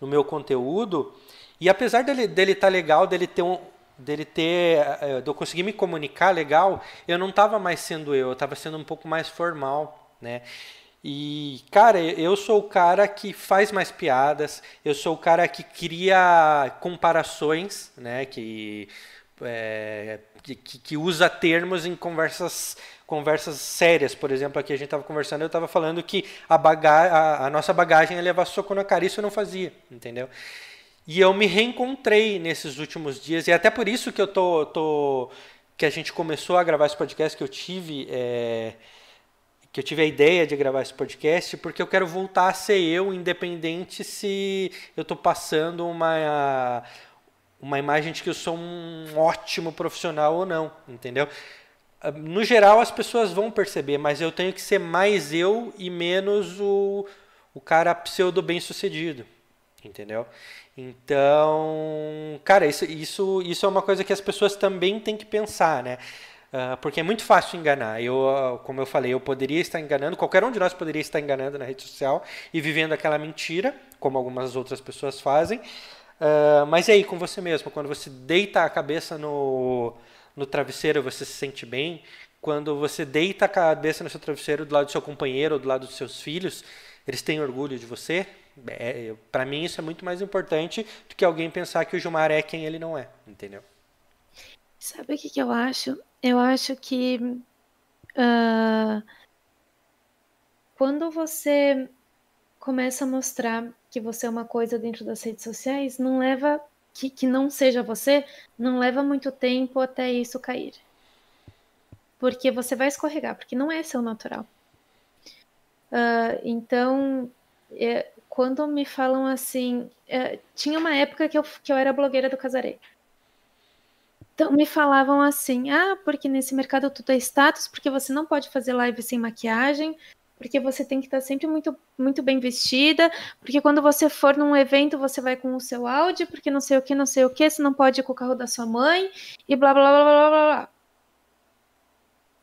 [SPEAKER 1] no meu conteúdo e apesar dele dele estar tá legal, dele ter um dele ter eh, de eu conseguir me comunicar legal, eu não estava mais sendo eu, eu estava sendo um pouco mais formal, né? E, cara, eu sou o cara que faz mais piadas, eu sou o cara que cria comparações, né? Que, é, que, que, usa termos em conversas conversas sérias, por exemplo, aqui a gente estava conversando, eu estava falando que a, baga a, a nossa bagagem ia levar soco na cara, isso eu não fazia, entendeu? E eu me reencontrei nesses últimos dias, e até por isso que eu tô, tô que a gente começou a gravar esse podcast, que eu tive é, que eu tive a ideia de gravar esse podcast, porque eu quero voltar a ser eu, independente se eu estou passando uma uma imagem de que eu sou um ótimo profissional ou não, entendeu? No geral, as pessoas vão perceber, mas eu tenho que ser mais eu e menos o, o cara pseudo bem-sucedido, entendeu? Então, cara, isso, isso, isso é uma coisa que as pessoas também têm que pensar, né? Uh, porque é muito fácil enganar. Eu, como eu falei, eu poderia estar enganando, qualquer um de nós poderia estar enganando na rede social e vivendo aquela mentira, como algumas outras pessoas fazem. Uh, mas e aí, com você mesmo, quando você deita a cabeça no, no travesseiro, você se sente bem? Quando você deita a cabeça no seu travesseiro do lado do seu companheiro ou do lado dos seus filhos, eles têm orgulho de você? É, para mim isso é muito mais importante do que alguém pensar que o Gilmar é quem ele não é, entendeu?
[SPEAKER 2] Sabe o que, que eu acho? Eu acho que uh, quando você começa a mostrar que você é uma coisa dentro das redes sociais, não leva que, que não seja você, não leva muito tempo até isso cair. Porque você vai escorregar, porque não é seu natural. Uh, então, é, quando me falam assim. É, tinha uma época que eu, que eu era blogueira do Casarei. Então me falavam assim: ah, porque nesse mercado tudo é status, porque você não pode fazer live sem maquiagem, porque você tem que estar sempre muito, muito bem vestida, porque quando você for num evento você vai com o seu áudio, porque não sei o que, não sei o que, você não pode ir com o carro da sua mãe, e blá blá blá blá blá blá.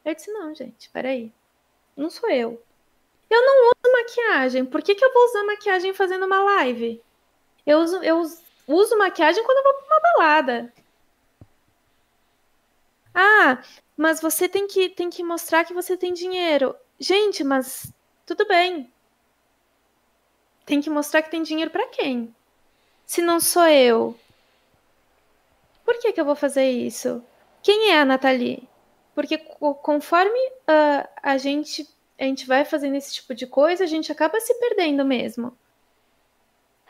[SPEAKER 2] Eu disse, não, gente, peraí. Não sou eu. Eu não uso maquiagem. Por que, que eu vou usar maquiagem fazendo uma live? Eu uso, eu uso maquiagem quando eu vou pra uma balada. Ah, mas você tem que, tem que mostrar que você tem dinheiro. Gente, mas tudo bem. Tem que mostrar que tem dinheiro para quem? Se não sou eu. Por que, que eu vou fazer isso? Quem é a Nathalie? Porque conforme uh, a gente a gente vai fazendo esse tipo de coisa, a gente acaba se perdendo mesmo.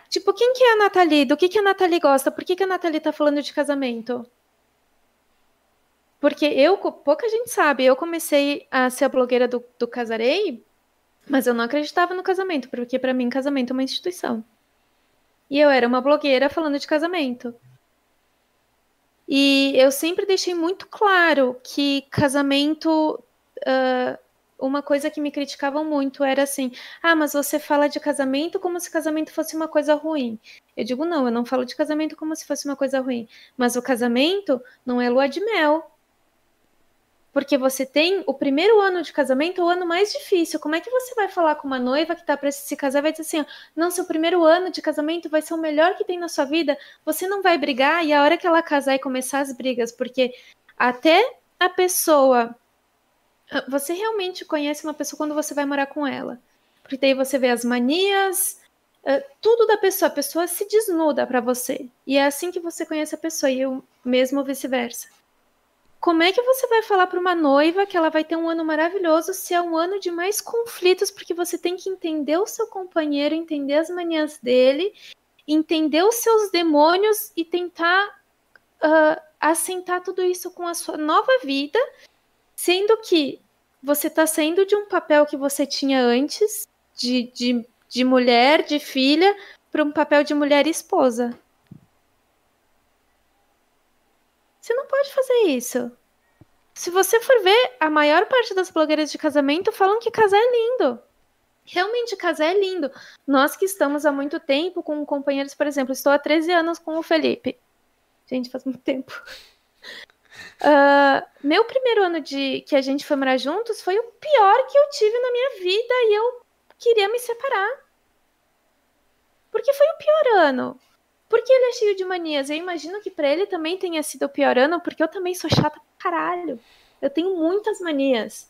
[SPEAKER 2] Tipo, quem que é a Nathalie? Do que, que a Nathalie gosta? Por que, que a Nathalie tá falando de casamento? Porque eu, pouca gente sabe, eu comecei a ser a blogueira do, do Casarei, mas eu não acreditava no casamento, porque para mim casamento é uma instituição. E eu era uma blogueira falando de casamento. E eu sempre deixei muito claro que casamento. Uh, uma coisa que me criticavam muito era assim: ah, mas você fala de casamento como se casamento fosse uma coisa ruim. Eu digo: não, eu não falo de casamento como se fosse uma coisa ruim. Mas o casamento não é lua de mel. Porque você tem o primeiro ano de casamento, o ano mais difícil. Como é que você vai falar com uma noiva que está para se casar vai dizer assim: não, seu primeiro ano de casamento vai ser o melhor que tem na sua vida, você não vai brigar e a hora que ela casar e começar as brigas, porque até a pessoa. Você realmente conhece uma pessoa quando você vai morar com ela. Porque daí você vê as manias, tudo da pessoa, a pessoa se desnuda para você. E é assim que você conhece a pessoa, e o mesmo vice-versa. Como é que você vai falar para uma noiva que ela vai ter um ano maravilhoso se é um ano de mais conflitos, porque você tem que entender o seu companheiro, entender as manias dele, entender os seus demônios e tentar uh, assentar tudo isso com a sua nova vida, sendo que você está saindo de um papel que você tinha antes, de, de, de mulher, de filha, para um papel de mulher e esposa. Você não pode fazer isso. Se você for ver, a maior parte das blogueiras de casamento falam que casar é lindo. Realmente, casar é lindo. Nós que estamos há muito tempo com companheiros, por exemplo, estou há 13 anos com o Felipe. Gente, faz muito tempo. Uh, meu primeiro ano de que a gente foi morar juntos foi o pior que eu tive na minha vida e eu queria me separar. Porque foi o pior ano. Porque ele é cheio de manias. Eu imagino que para ele também tenha sido o pior ano, porque eu também sou chata pra caralho. Eu tenho muitas manias.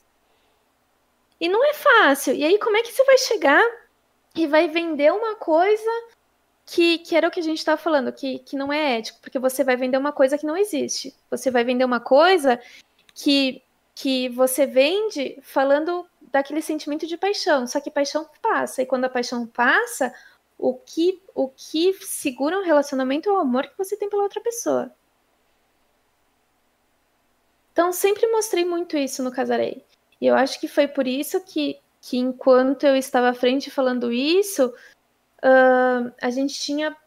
[SPEAKER 2] E não é fácil. E aí, como é que você vai chegar e vai vender uma coisa que, que era o que a gente estava falando, que, que não é ético? Porque você vai vender uma coisa que não existe. Você vai vender uma coisa que, que você vende falando daquele sentimento de paixão. Só que paixão passa. E quando a paixão passa, o que, o que segura um relacionamento é o amor que você tem pela outra pessoa. Então, sempre mostrei muito isso no Casarei. E eu acho que foi por isso que, que enquanto eu estava à frente falando isso, uh, a gente tinha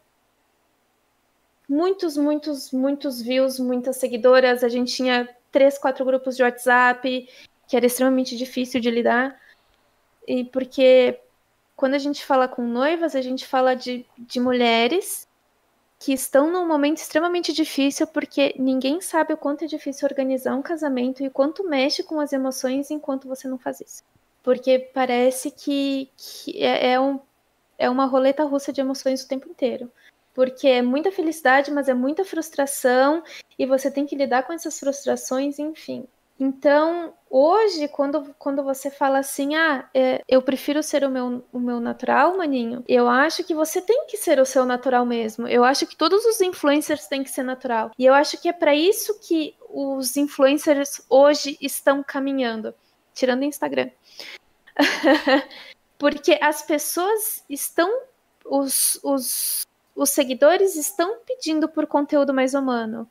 [SPEAKER 2] muitos, muitos, muitos views, muitas seguidoras. A gente tinha três, quatro grupos de WhatsApp, que era extremamente difícil de lidar. E porque quando a gente fala com noivas, a gente fala de, de mulheres que estão num momento extremamente difícil porque ninguém sabe o quanto é difícil organizar um casamento e o quanto mexe com as emoções enquanto você não faz isso. Porque parece que, que é, é, um, é uma roleta russa de emoções o tempo inteiro. Porque é muita felicidade, mas é muita frustração, e você tem que lidar com essas frustrações, enfim. Então, hoje, quando, quando você fala assim, ah, é, eu prefiro ser o meu, o meu natural, maninho, eu acho que você tem que ser o seu natural mesmo. Eu acho que todos os influencers têm que ser natural. E eu acho que é para isso que os influencers hoje estão caminhando, tirando o Instagram. Porque as pessoas estão, os, os, os seguidores estão pedindo por conteúdo mais humano.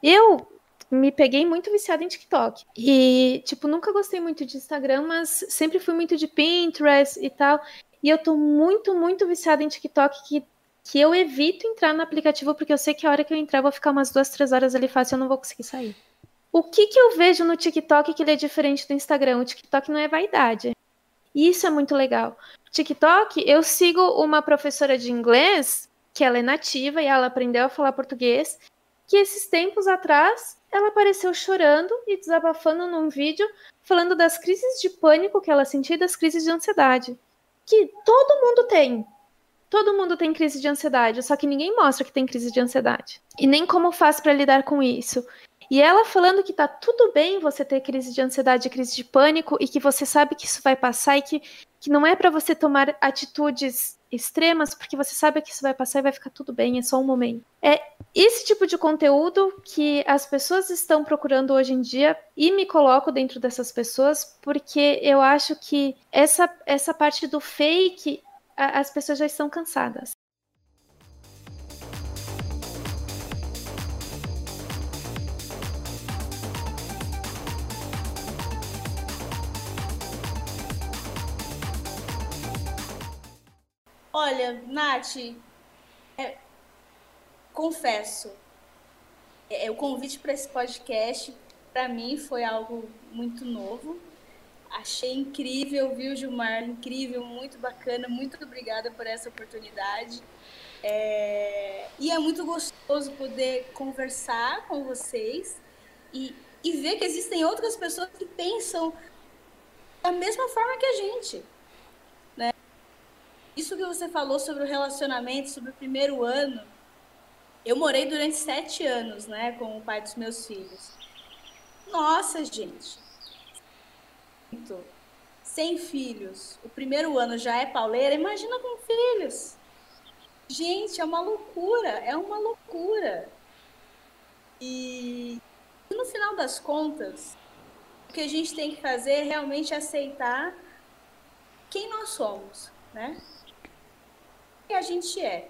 [SPEAKER 2] Eu me peguei muito viciada em TikTok. E, tipo, nunca gostei muito de Instagram, mas sempre fui muito de Pinterest e tal. E eu tô muito, muito viciada em TikTok que, que eu evito entrar no aplicativo porque eu sei que a hora que eu entrar eu vou ficar umas duas, três horas ali fácil e eu não vou conseguir sair. O que que eu vejo no TikTok que ele é diferente do Instagram? O TikTok não é vaidade. E isso é muito legal. TikTok, eu sigo uma professora de inglês que ela é nativa e ela aprendeu a falar português, que esses tempos atrás ela apareceu chorando e desabafando num vídeo falando das crises de pânico que ela sentia e das crises de ansiedade. Que todo mundo tem. Todo mundo tem crise de ansiedade, só que ninguém mostra que tem crise de ansiedade. E nem como faz para lidar com isso. E ela falando que tá tudo bem você ter crise de ansiedade, crise de pânico e que você sabe que isso vai passar e que, que não é para você tomar atitudes extremas, porque você sabe que isso vai passar e vai ficar tudo bem, é só um momento. É esse tipo de conteúdo que as pessoas estão procurando hoje em dia e me coloco dentro dessas pessoas, porque eu acho que essa, essa parte do fake, a, as pessoas já estão cansadas.
[SPEAKER 3] Olha, Nath, é, confesso, é, o convite para esse podcast, para mim, foi algo muito novo. Achei incrível, viu, Gilmar? Incrível, muito bacana. Muito obrigada por essa oportunidade. É, e é muito gostoso poder conversar com vocês e, e ver que existem outras pessoas que pensam da mesma forma que a gente. Isso que você falou sobre o relacionamento, sobre o primeiro ano, eu morei durante sete anos, né, com o pai dos meus filhos. Nossa, gente. Sem filhos, o primeiro ano já é pauleira, imagina com filhos. Gente, é uma loucura, é uma loucura. E no final das contas, o que a gente tem que fazer é realmente aceitar quem nós somos, né? Que a gente é.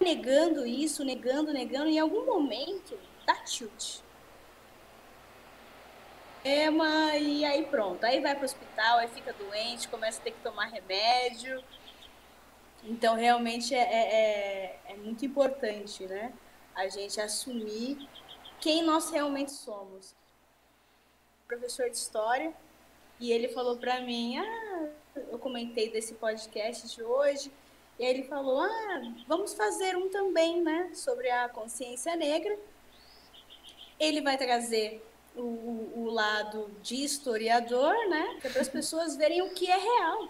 [SPEAKER 3] Negando isso, negando, negando, em algum momento dá tilt. É, e aí pronto, aí vai para o hospital, aí fica doente, começa a ter que tomar remédio. Então, realmente é, é, é, é muito importante, né? A gente assumir quem nós realmente somos. Professor de história, e ele falou para mim: Ah, eu comentei desse podcast de hoje, e aí ele falou: ah, vamos fazer um também, né, sobre a consciência negra. Ele vai trazer o, o lado de historiador, né, para as pessoas verem o que é real,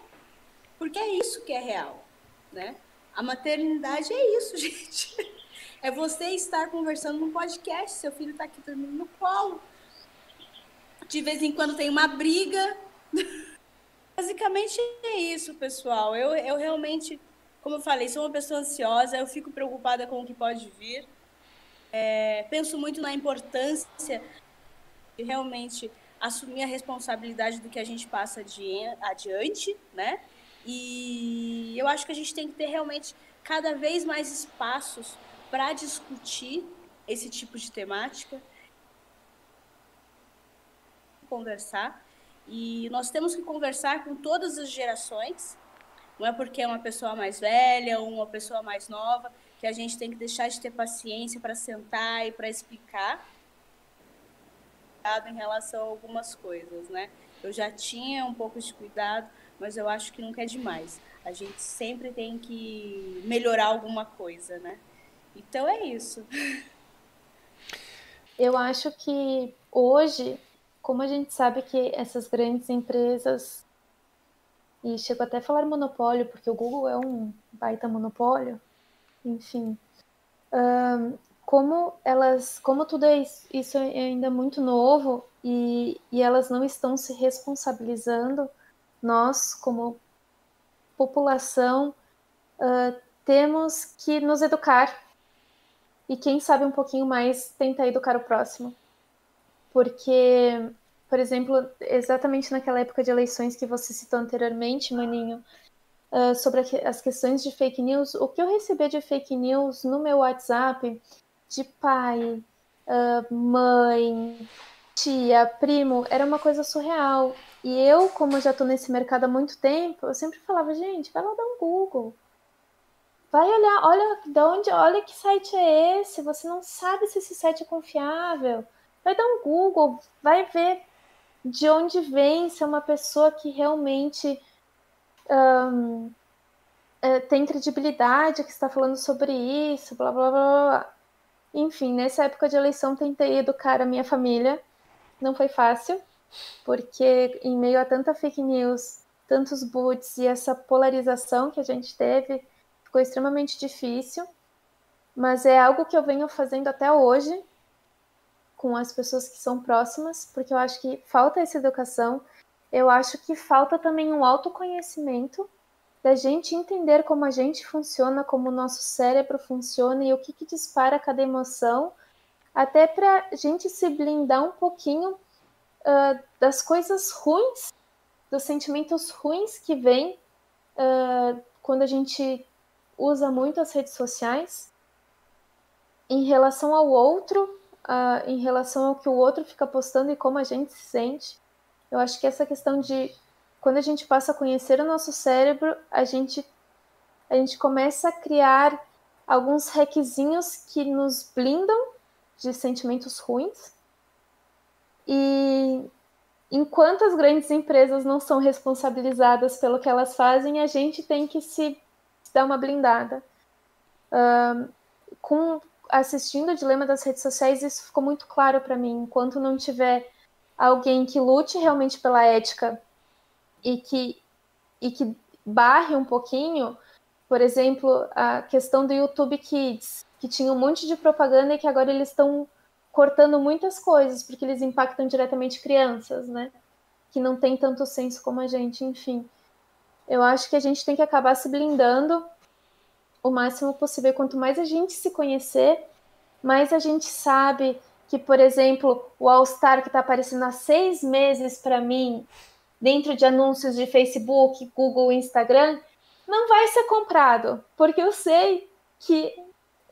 [SPEAKER 3] porque é isso que é real, né? A maternidade é isso, gente. É você estar conversando num podcast, seu filho está aqui dormindo no colo. De vez em quando tem uma briga. Basicamente é isso, pessoal. Eu, eu realmente, como eu falei, sou uma pessoa ansiosa, eu fico preocupada com o que pode vir. É, penso muito na importância de realmente assumir a responsabilidade do que a gente passa adiante, né? E eu acho que a gente tem que ter realmente cada vez mais espaços para discutir esse tipo de temática, conversar e nós temos que conversar com todas as gerações. Não é porque é uma pessoa mais velha ou uma pessoa mais nova que a gente tem que deixar de ter paciência para sentar e para explicar em relação a algumas coisas, né? Eu já tinha um pouco de cuidado, mas eu acho que nunca é demais. A gente sempre tem que melhorar alguma coisa, né? Então é isso.
[SPEAKER 2] Eu acho que hoje como a gente sabe que essas grandes empresas, e chego até a falar monopólio, porque o Google é um baita monopólio, enfim, um, como elas, como tudo é isso é ainda muito novo e, e elas não estão se responsabilizando, nós como população uh, temos que nos educar e quem sabe um pouquinho mais tentar educar o próximo porque por exemplo, exatamente naquela época de eleições que você citou anteriormente, Maninho, uh, sobre as questões de fake news, o que eu recebia de fake news no meu WhatsApp, de pai, uh, mãe, tia, primo, era uma coisa surreal. E eu, como já estou nesse mercado há muito tempo, eu sempre falava, gente, vai lá dar um Google. Vai olhar, olha de onde, olha que site é esse. Você não sabe se esse site é confiável. Vai dar um Google, vai ver de onde vem, se é uma pessoa que realmente um, é, tem credibilidade, que está falando sobre isso, blá blá blá blá. Enfim, nessa época de eleição tentei educar a minha família. Não foi fácil, porque em meio a tanta fake news, tantos boots e essa polarização que a gente teve, ficou extremamente difícil. Mas é algo que eu venho fazendo até hoje com as pessoas que são próximas, porque eu acho que falta essa educação. Eu acho que falta também um autoconhecimento da gente entender como a gente funciona, como o nosso cérebro funciona e o que, que dispara cada emoção, até para a gente se blindar um pouquinho uh, das coisas ruins, dos sentimentos ruins que vêm uh, quando a gente usa muito as redes sociais em relação ao outro, uh, em relação ao que o outro fica postando e como a gente se sente. Eu acho que essa questão de quando a gente passa a conhecer o nosso cérebro, a gente, a gente começa a criar alguns requisinhos que nos blindam de sentimentos ruins. E enquanto as grandes empresas não são responsabilizadas pelo que elas fazem, a gente tem que se dar uma blindada. Uh, com assistindo o dilema das redes sociais, isso ficou muito claro para mim. Enquanto não tiver alguém que lute realmente pela ética e que, e que barre um pouquinho, por exemplo, a questão do YouTube Kids, que tinha um monte de propaganda e que agora eles estão cortando muitas coisas, porque eles impactam diretamente crianças, né? Que não tem tanto senso como a gente, enfim. Eu acho que a gente tem que acabar se blindando o máximo possível. Quanto mais a gente se conhecer, mais a gente sabe que, por exemplo, o All Star que está aparecendo há seis meses para mim dentro de anúncios de Facebook, Google, Instagram, não vai ser comprado, porque eu sei que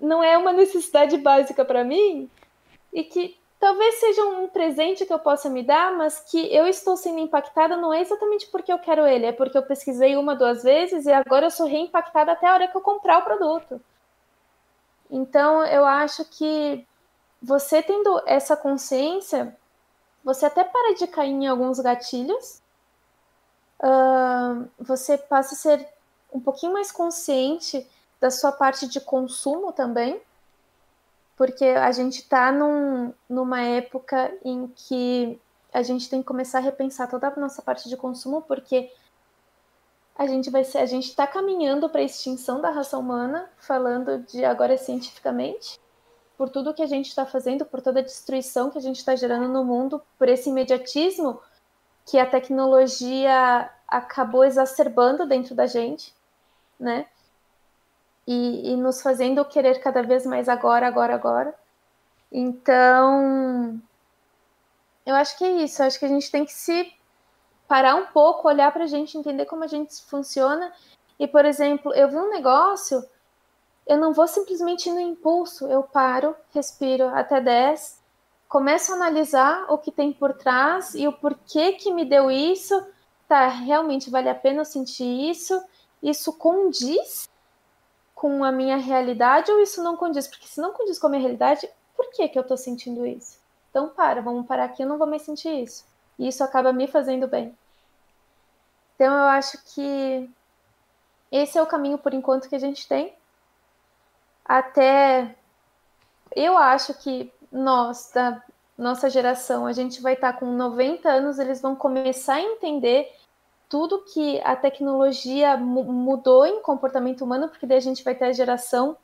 [SPEAKER 2] não é uma necessidade básica para mim e que talvez seja um presente que eu possa me dar, mas que eu estou sendo impactada não é exatamente porque eu quero ele, é porque eu pesquisei uma, duas vezes e agora eu sou reimpactada até a hora que eu comprar o produto. Então, eu acho que você tendo essa consciência, você até para de cair em alguns gatilhos uh, você passa a ser um pouquinho mais consciente da sua parte de consumo também, porque a gente está num, numa época em que a gente tem que começar a repensar toda a nossa parte de consumo, porque a gente vai ser, a gente está caminhando para a extinção da raça humana, falando de agora cientificamente, por tudo que a gente está fazendo, por toda a destruição que a gente está gerando no mundo, por esse imediatismo que a tecnologia acabou exacerbando dentro da gente, né? E, e, nos fazendo querer cada vez mais agora, agora, agora. Então, eu acho que é isso. Eu acho que a gente tem que se parar um pouco, olhar para a gente, entender como a gente funciona. E, por exemplo, eu vi um negócio, eu não vou simplesmente no impulso, eu paro, respiro até 10, começo a analisar o que tem por trás e o porquê que me deu isso. Tá, realmente vale a pena eu sentir isso? Isso condiz com a minha realidade ou isso não condiz? Porque se não condiz com a minha realidade, por que, que eu tô sentindo isso? Então, para, vamos parar aqui, eu não vou mais sentir isso. E isso acaba me fazendo bem. Então, eu acho que esse é o caminho, por enquanto, que a gente tem. Até. Eu acho que nós, da nossa geração, a gente vai estar com 90 anos, eles vão começar a entender tudo que a tecnologia mudou em comportamento humano, porque daí a gente vai ter a geração,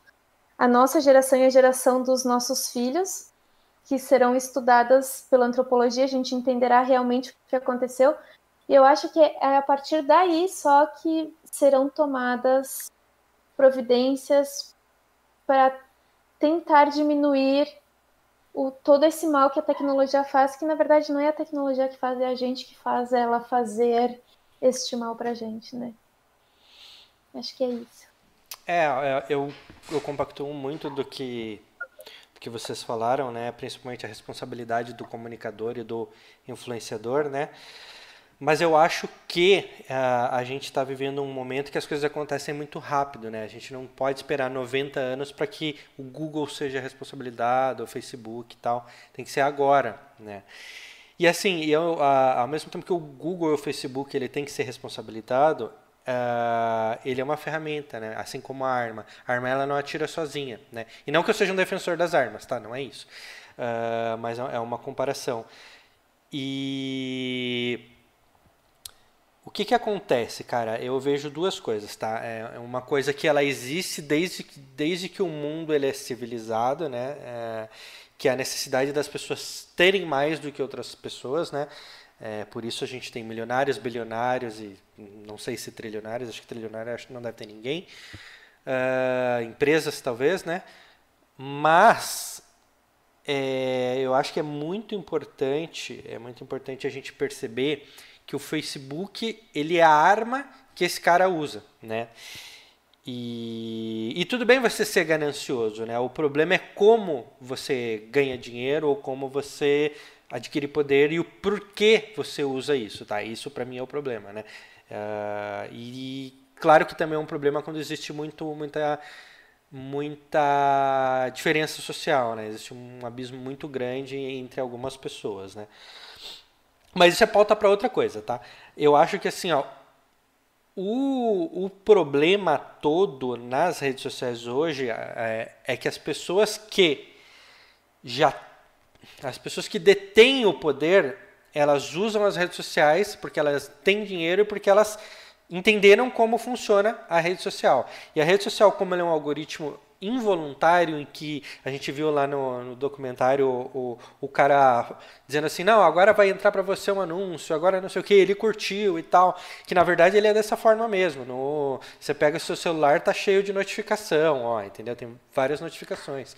[SPEAKER 2] a nossa geração e a geração dos nossos filhos, que serão estudadas pela antropologia, a gente entenderá realmente o que aconteceu. E eu acho que é a partir daí só que serão tomadas providências para tentar diminuir o, todo esse mal que a tecnologia faz, que na verdade não é a tecnologia que faz, é a gente que faz ela fazer este mal pra gente, né? Acho que é isso.
[SPEAKER 1] É, é eu, eu compactuo muito do que, do que vocês falaram, né? Principalmente a responsabilidade do comunicador e do influenciador, né? Mas eu acho que uh, a gente está vivendo um momento que as coisas acontecem muito rápido, né? A gente não pode esperar 90 anos para que o Google seja responsabilizado, o Facebook e tal. Tem que ser agora, né? E assim, eu, uh, ao mesmo tempo que o Google e o Facebook ele tem que ser responsabilizado, uh, ele é uma ferramenta, né? Assim como a arma. A arma ela não atira sozinha, né? E não que eu seja um defensor das armas, tá? Não é isso. mas é uma comparação. E o que, que acontece, cara? Eu vejo duas coisas, tá? É uma coisa que ela existe desde, desde que o mundo ele é civilizado, né? É, que é a necessidade das pessoas terem mais do que outras pessoas, né? É, por isso a gente tem milionários, bilionários e não sei se trilionários, acho que trilionário acho que não deve ter ninguém. Uh, empresas talvez, né? Mas é, eu acho que é muito importante, é muito importante a gente perceber que o Facebook ele é a arma que esse cara usa, né? E, e tudo bem você ser ganancioso, né? O problema é como você ganha dinheiro ou como você adquire poder e o porquê você usa isso, tá? Isso para mim é o problema, né? Uh, e claro que também é um problema quando existe muito, muita, muita diferença social, né? Existe um abismo muito grande entre algumas pessoas, né? Mas isso é pauta para outra coisa, tá? Eu acho que assim, ó, o, o problema todo nas redes sociais hoje é, é que as pessoas que já as pessoas que detêm o poder, elas usam as redes sociais porque elas têm dinheiro e porque elas entenderam como funciona a rede social. E a rede social, como ela é um algoritmo involuntário em que a gente viu lá no, no documentário o, o, o, cara dizendo assim, não, agora vai entrar para você um anúncio, agora não sei o que, ele curtiu e tal, que na verdade ele é dessa forma mesmo. No, você pega seu celular, tá cheio de notificação, ó, entendeu? Tem várias notificações.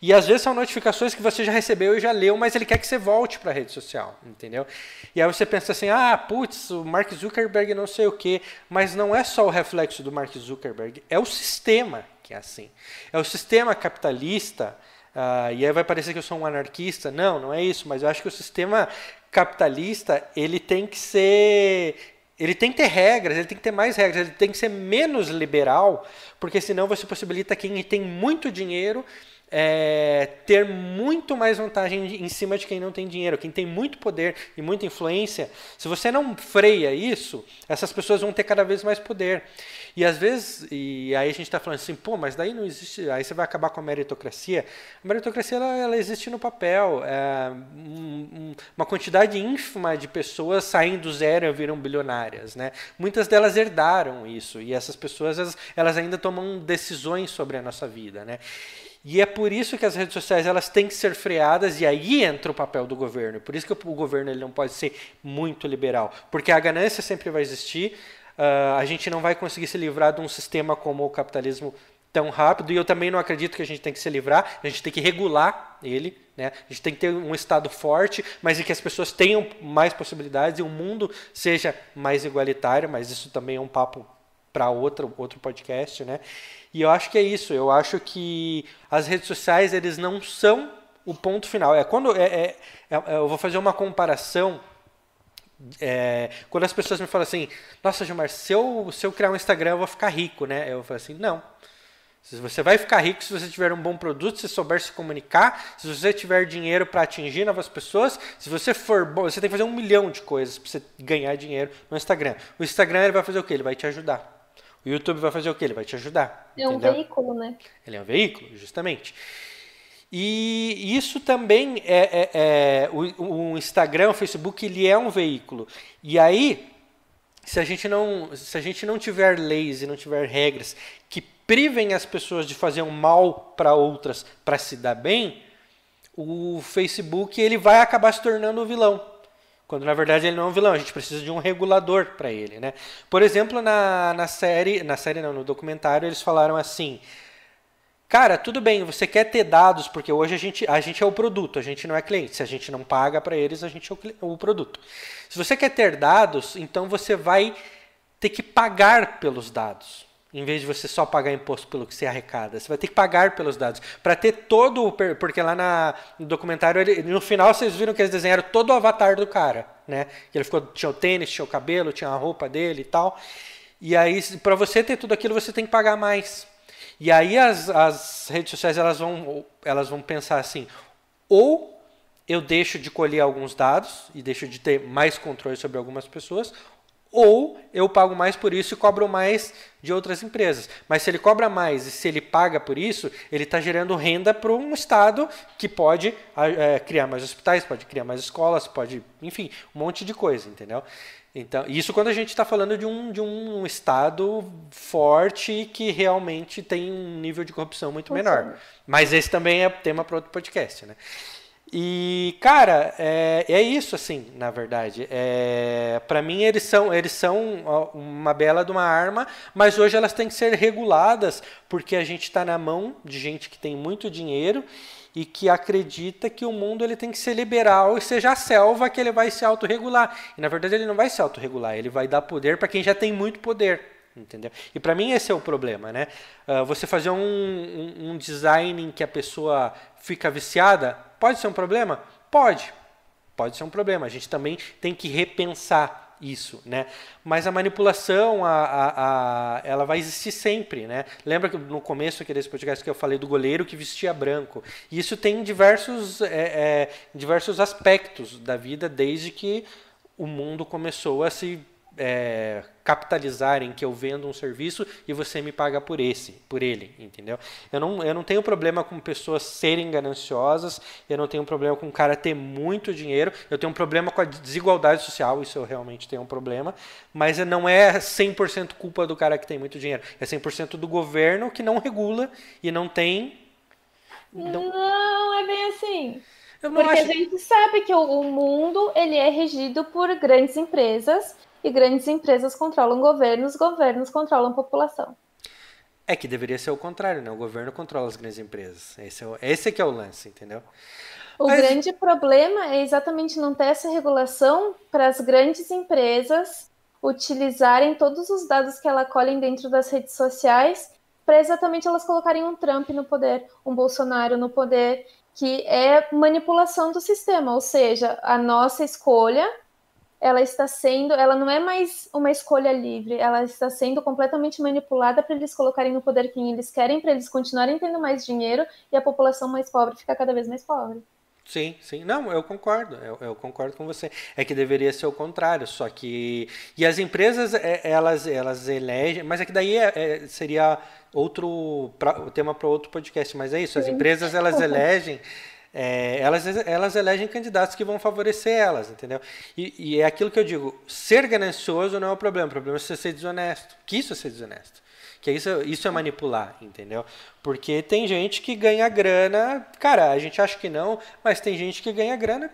[SPEAKER 1] E às vezes são notificações que você já recebeu e já leu, mas ele quer que você volte para a rede social, entendeu? E aí você pensa assim, ah, putz, o Mark Zuckerberg não sei o que, mas não é só o reflexo do Mark Zuckerberg, é o sistema que é assim. É o sistema capitalista, uh, e aí vai parecer que eu sou um anarquista. Não, não é isso, mas eu acho que o sistema capitalista ele tem que ser ele tem que ter regras, ele tem que ter mais regras, ele tem que ser menos liberal, porque senão você possibilita quem tem muito dinheiro é, ter muito mais vantagem em cima de quem não tem dinheiro, quem tem muito poder e muita influência. Se você não freia isso, essas pessoas vão ter cada vez mais poder. E às vezes, e aí a gente está falando assim, pô, mas daí não existe, aí você vai acabar com a meritocracia. A meritocracia ela, ela existe no papel. É, um, uma quantidade ínfima de pessoas saem do zero e viram bilionárias, né? Muitas delas herdaram isso e essas pessoas elas, elas ainda tomam decisões sobre a nossa vida, né? E é por isso que as redes sociais elas têm que ser freadas e aí entra o papel do governo. Por isso que o governo ele não pode ser muito liberal, porque a ganância sempre vai existir. Uh, a gente não vai conseguir se livrar de um sistema como o capitalismo tão rápido e eu também não acredito que a gente tem que se livrar. A gente tem que regular ele, né? A gente tem que ter um estado forte, mas em que as pessoas tenham mais possibilidades e o mundo seja mais igualitário. Mas isso também é um papo para outro outro podcast, né? E eu acho que é isso. Eu acho que as redes sociais eles não são o ponto final. É quando é, é, é eu vou fazer uma comparação. É, quando as pessoas me falam assim, nossa Gilmar, se eu, se eu criar um Instagram eu vou ficar rico, né? Eu falo assim, não. Você vai ficar rico se você tiver um bom produto, se souber se comunicar, se você tiver dinheiro para atingir novas pessoas. Se você for bom, você tem que fazer um milhão de coisas para você ganhar dinheiro no Instagram. O Instagram ele vai fazer o quê? Ele vai te ajudar. O YouTube vai fazer o quê? Ele vai te ajudar.
[SPEAKER 2] É um veículo, né?
[SPEAKER 1] Ele é um veículo, justamente. E isso também é, é, é o, o, Instagram, o Facebook, ele é um veículo. E aí, se a gente não, se a gente não tiver leis e não tiver regras que privem as pessoas de fazer um mal para outras para se dar bem, o Facebook ele vai acabar se tornando o vilão. Quando na verdade ele não é um vilão, a gente precisa de um regulador para ele, né? Por exemplo, na, na série, na série não, no documentário eles falaram assim: Cara, tudo bem, você quer ter dados, porque hoje a gente, a gente é o produto, a gente não é cliente. Se a gente não paga para eles, a gente é o, o produto. Se você quer ter dados, então você vai ter que pagar pelos dados. Em vez de você só pagar imposto pelo que você arrecada, você vai ter que pagar pelos dados. Para ter todo o. Porque lá na, no documentário, ele, no final, vocês viram que eles desenharam todo o avatar do cara. Né? Ele ficou, tinha o tênis, tinha o cabelo, tinha a roupa dele e tal. E aí, para você ter tudo aquilo, você tem que pagar mais. E aí as, as redes sociais elas vão, elas vão pensar assim, ou eu deixo de colher alguns dados e deixo de ter mais controle sobre algumas pessoas, ou eu pago mais por isso e cobro mais de outras empresas. Mas se ele cobra mais e se ele paga por isso, ele está gerando renda para um Estado que pode é, criar mais hospitais, pode criar mais escolas, pode, enfim, um monte de coisa, entendeu? Então, isso quando a gente está falando de um, de um Estado forte que realmente tem um nível de corrupção muito menor. Mas esse também é tema para outro podcast, né? E, cara, é, é isso, assim, na verdade. É, para mim, eles são, eles são uma bela de uma arma, mas hoje elas têm que ser reguladas, porque a gente está na mão de gente que tem muito dinheiro e que acredita que o mundo ele tem que ser liberal e seja a selva que ele vai se autorregular. E na verdade ele não vai se autorregular, ele vai dar poder para quem já tem muito poder. Entendeu? E para mim esse é o problema, né? Uh, você fazer um, um, um design em que a pessoa fica viciada, pode ser um problema? Pode. Pode ser um problema. A gente também tem que repensar isso, né? Mas a manipulação, a, a, a, ela vai existir sempre, né? Lembra que no começo aqui desse podcast que eu falei do goleiro que vestia branco? Isso tem diversos, é, é, diversos aspectos da vida desde que o mundo começou a se é, capitalizarem que eu vendo um serviço e você me paga por esse, por ele, entendeu? Eu não, eu não tenho problema com pessoas serem gananciosas, eu não tenho problema com o cara ter muito dinheiro, eu tenho um problema com a desigualdade social, isso eu realmente tenho um problema, mas não é 100% culpa do cara que tem muito dinheiro, é 100% do governo que não regula e não tem...
[SPEAKER 2] Não, não é bem assim. Porque acho... a gente sabe que o mundo ele é regido por grandes empresas e grandes empresas controlam governos, governos controlam população.
[SPEAKER 1] É que deveria ser o contrário, né? O governo controla as grandes empresas. Esse é, o, esse é que é o lance, entendeu?
[SPEAKER 2] O Mas... grande problema é exatamente não ter essa regulação para as grandes empresas utilizarem todos os dados que elas colhem dentro das redes sociais para exatamente elas colocarem um Trump no poder, um Bolsonaro no poder, que é manipulação do sistema, ou seja, a nossa escolha ela está sendo, ela não é mais uma escolha livre, ela está sendo completamente manipulada para eles colocarem no poder quem eles querem, para eles continuarem tendo mais dinheiro e a população mais pobre ficar cada vez mais pobre.
[SPEAKER 1] Sim, sim. Não, eu concordo. Eu, eu, concordo com você. É que deveria ser o contrário. Só que. E as empresas, é, elas, elas elegem. Mas é que daí é, é, seria outro. Pra, tema para outro podcast. Mas é isso. As empresas, elas elegem é, elas, elas elegem candidatos que vão favorecer elas, entendeu? E, e, é aquilo que eu digo, ser ganancioso não é o problema, o problema é você ser desonesto. Que isso é ser desonesto. Que isso, isso é manipular, entendeu? Porque tem gente que ganha grana, cara, a gente acha que não, mas tem gente que ganha grana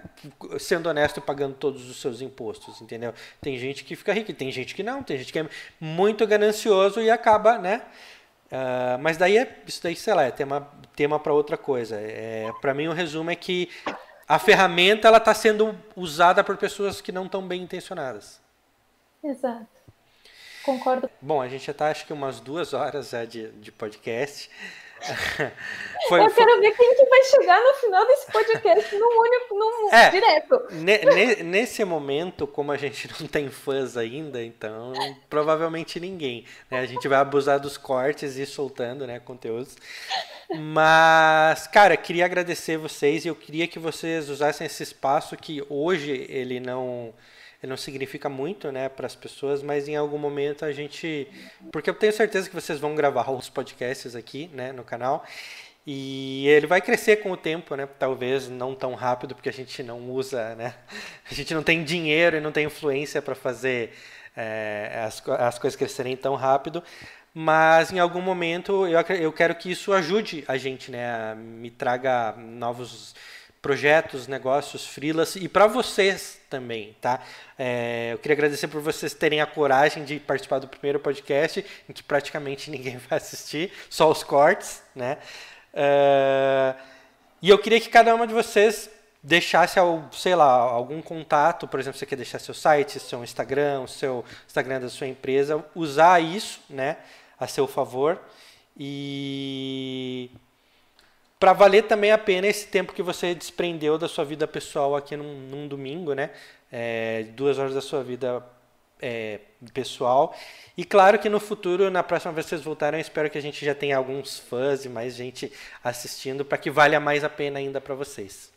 [SPEAKER 1] sendo honesto pagando todos os seus impostos, entendeu? Tem gente que fica rica, tem gente que não, tem gente que é muito ganancioso e acaba, né? Uh, mas daí é isso daí, sei lá, é tema, tema para outra coisa. É, para mim o resumo é que a ferramenta ela está sendo usada por pessoas que não estão bem intencionadas.
[SPEAKER 2] Exato. Concordo.
[SPEAKER 1] Bom, a gente já está acho que umas duas horas já de, de podcast.
[SPEAKER 2] Foi, eu quero ver quem que vai chegar no final desse podcast no único, no é, direto.
[SPEAKER 1] Ne, nesse momento, como a gente não tem fãs ainda, então provavelmente ninguém. Né? A gente vai abusar dos cortes e ir soltando né, conteúdos. Mas, cara, queria agradecer vocês e eu queria que vocês usassem esse espaço que hoje ele não ele não significa muito, né, para as pessoas, mas em algum momento a gente, porque eu tenho certeza que vocês vão gravar uns podcasts aqui, né, no canal. E ele vai crescer com o tempo, né? Talvez não tão rápido, porque a gente não usa, né? A gente não tem dinheiro e não tem influência para fazer é, as, as coisas crescerem tão rápido. Mas em algum momento eu, eu quero que isso ajude a gente, né? Me traga novos projetos, negócios, freelas e para vocês também, tá? É, eu queria agradecer por vocês terem a coragem de participar do primeiro podcast, em que praticamente ninguém vai assistir, só os cortes, né? Uh, e eu queria que cada uma de vocês deixasse, sei lá, algum contato, por exemplo, você quer deixar seu site, seu Instagram, o seu Instagram da sua empresa, usar isso, né, a seu favor e para valer também a pena esse tempo que você desprendeu da sua vida pessoal aqui num, num domingo, né? É, duas horas da sua vida é, pessoal. E claro que no futuro, na próxima vez que vocês voltarem, eu espero que a gente já tenha alguns fãs e mais gente assistindo para que valha mais a pena ainda para vocês.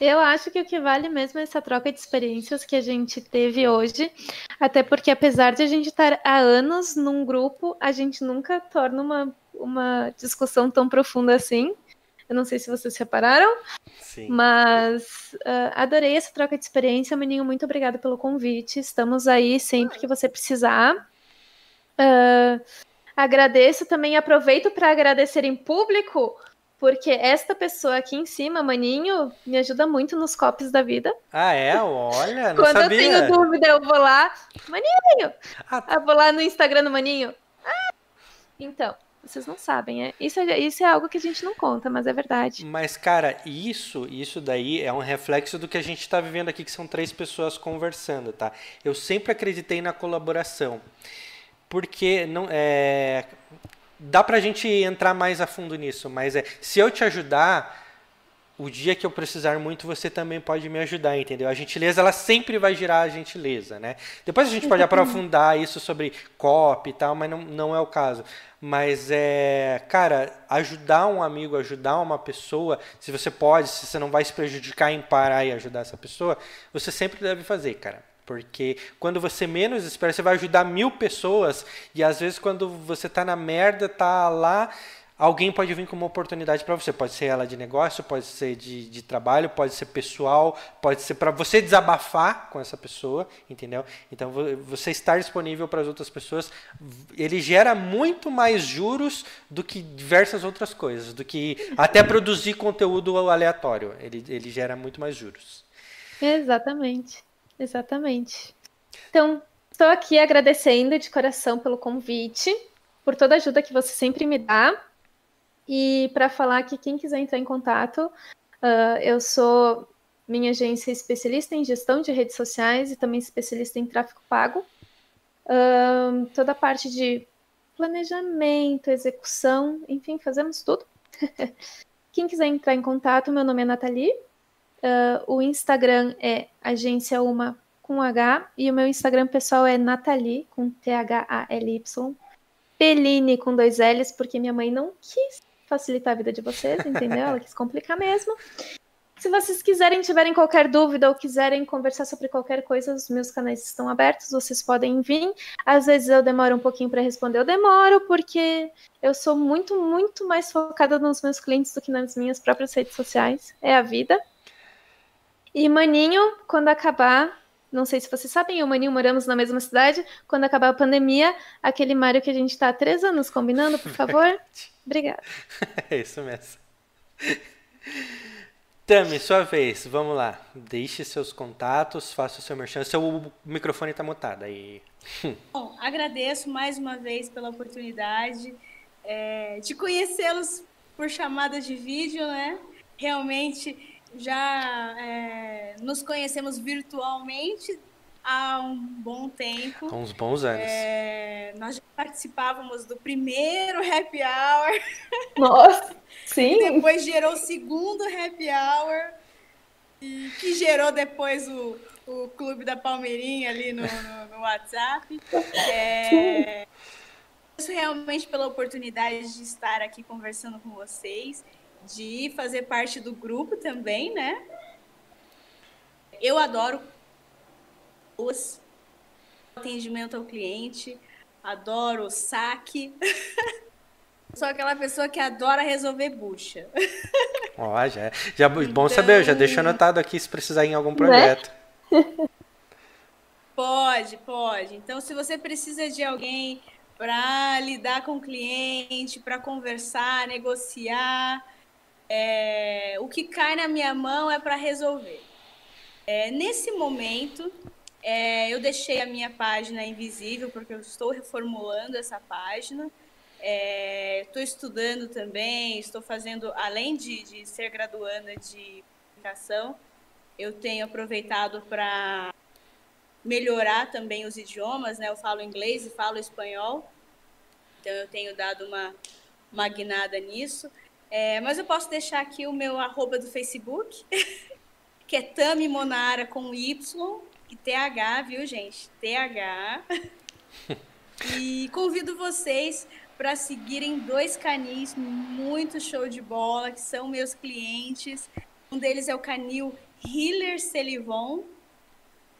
[SPEAKER 2] Eu acho que o que vale mesmo é essa troca de experiências que a gente teve hoje, até porque apesar de a gente estar há anos num grupo, a gente nunca torna uma, uma discussão tão profunda assim. Eu não sei se vocês repararam, Sim. mas uh, adorei essa troca de experiência. Maninho, muito obrigada pelo convite. Estamos aí sempre que você precisar. Uh, agradeço também, aproveito para agradecer em público, porque esta pessoa aqui em cima, Maninho, me ajuda muito nos copos da vida.
[SPEAKER 1] Ah, é? Olha, não
[SPEAKER 2] Quando
[SPEAKER 1] sabia.
[SPEAKER 2] eu tenho dúvida, eu vou lá, Maninho! Ah, eu vou lá no Instagram do Maninho. Ah! Então, vocês não sabem, é? Isso, é, isso é algo que a gente não conta, mas é verdade.
[SPEAKER 1] Mas, cara, isso, isso daí é um reflexo do que a gente está vivendo aqui, que são três pessoas conversando, tá? Eu sempre acreditei na colaboração. Porque não é. Dá pra gente entrar mais a fundo nisso, mas é. Se eu te ajudar, o dia que eu precisar muito, você também pode me ajudar, entendeu? A gentileza, ela sempre vai girar a gentileza, né? Depois a gente pode aprofundar isso sobre copy e tal, mas não, não é o caso. Mas é, cara, ajudar um amigo, ajudar uma pessoa, se você pode, se você não vai se prejudicar em parar e ajudar essa pessoa, você sempre deve fazer, cara. Porque quando você menos espera, você vai ajudar mil pessoas e às vezes quando você tá na merda, tá lá alguém pode vir com uma oportunidade para você. Pode ser ela de negócio, pode ser de, de trabalho, pode ser pessoal, pode ser para você desabafar com essa pessoa, entendeu? Então, você estar disponível para as outras pessoas, ele gera muito mais juros do que diversas outras coisas, do que até produzir conteúdo aleatório. Ele, ele gera muito mais juros.
[SPEAKER 2] Exatamente, exatamente. Então, estou aqui agradecendo de coração pelo convite, por toda a ajuda que você sempre me dá e para falar que quem quiser entrar em contato, uh, eu sou minha agência especialista em gestão de redes sociais e também especialista em tráfego pago. Uh, toda a parte de planejamento, execução, enfim, fazemos tudo. Quem quiser entrar em contato, meu nome é Nathalie. Uh, o Instagram é agência uma com H e o meu Instagram pessoal é Nathalie com T H A L Y. Peline com dois L's porque minha mãe não quis facilitar a vida de vocês, entendeu? Ela quis complicar mesmo. Se vocês quiserem, tiverem qualquer dúvida ou quiserem conversar sobre qualquer coisa, os meus canais estão abertos, vocês podem vir. Às vezes eu demoro um pouquinho para responder, eu demoro porque eu sou muito, muito mais focada nos meus clientes do que nas minhas próprias redes sociais. É a vida. E Maninho, quando acabar, não sei se vocês sabem, eu e o Maninho moramos na mesma cidade. Quando acabar a pandemia, aquele Mário que a gente está há três anos combinando, por favor. Obrigada.
[SPEAKER 1] É isso mesmo. Tami, sua vez, vamos lá. Deixe seus contatos, faça o seu merchan. Seu microfone está mutado aí.
[SPEAKER 3] Bom, agradeço mais uma vez pela oportunidade é, de conhecê-los por chamadas de vídeo, né? Realmente já é, nos conhecemos virtualmente há um bom tempo.
[SPEAKER 1] Há uns bons anos.
[SPEAKER 3] É, nós já participávamos do primeiro happy hour.
[SPEAKER 2] Nossa, sim.
[SPEAKER 3] depois gerou o segundo happy hour. E que gerou depois o, o Clube da Palmeirinha ali no, no, no WhatsApp. É, realmente pela oportunidade de estar aqui conversando com vocês, de fazer parte do grupo também, né? Eu adoro pessoas, atendimento ao cliente, adoro o saque. Sou aquela pessoa que adora resolver bucha.
[SPEAKER 1] Ó, já, é, já é bom então... saber, já deixo anotado aqui se precisar em algum projeto. Né?
[SPEAKER 3] Pode, pode. Então, se você precisa de alguém para lidar com o cliente, para conversar, negociar, é, o que cai na minha mão é para resolver. É, nesse momento, é, eu deixei a minha página invisível, porque eu estou reformulando essa página. Estou é, estudando também, estou fazendo, além de, de ser graduanda de comunicação, eu tenho aproveitado para melhorar também os idiomas, né? Eu falo inglês e falo espanhol, então eu tenho dado uma, guinada nisso. É, mas eu posso deixar aqui o meu arroba do Facebook, que é Tami Monara com Y e TH, viu, gente? TH. e convido vocês para seguirem dois canis muito show de bola, que são meus clientes. Um deles é o canil Hiller Selivon,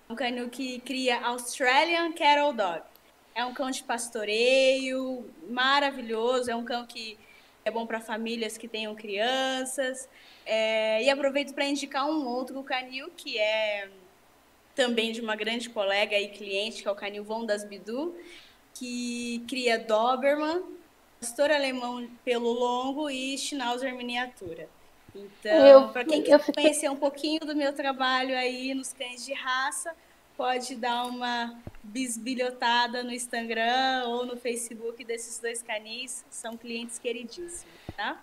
[SPEAKER 3] um canil que cria Australian Cattle Dog. É um cão de pastoreio maravilhoso, é um cão que é bom para famílias que tenham crianças. É, e aproveito para indicar um outro canil que é também de uma grande colega e cliente, que é o canil Von das Bidu, que cria Doberman, pastor alemão pelo longo e Schnauzer miniatura. Então, para quem quer fiquei... conhecer um pouquinho do meu trabalho aí nos cães de raça, pode dar uma bisbilhotada no Instagram ou no Facebook desses dois canis, são clientes queridíssimos, tá?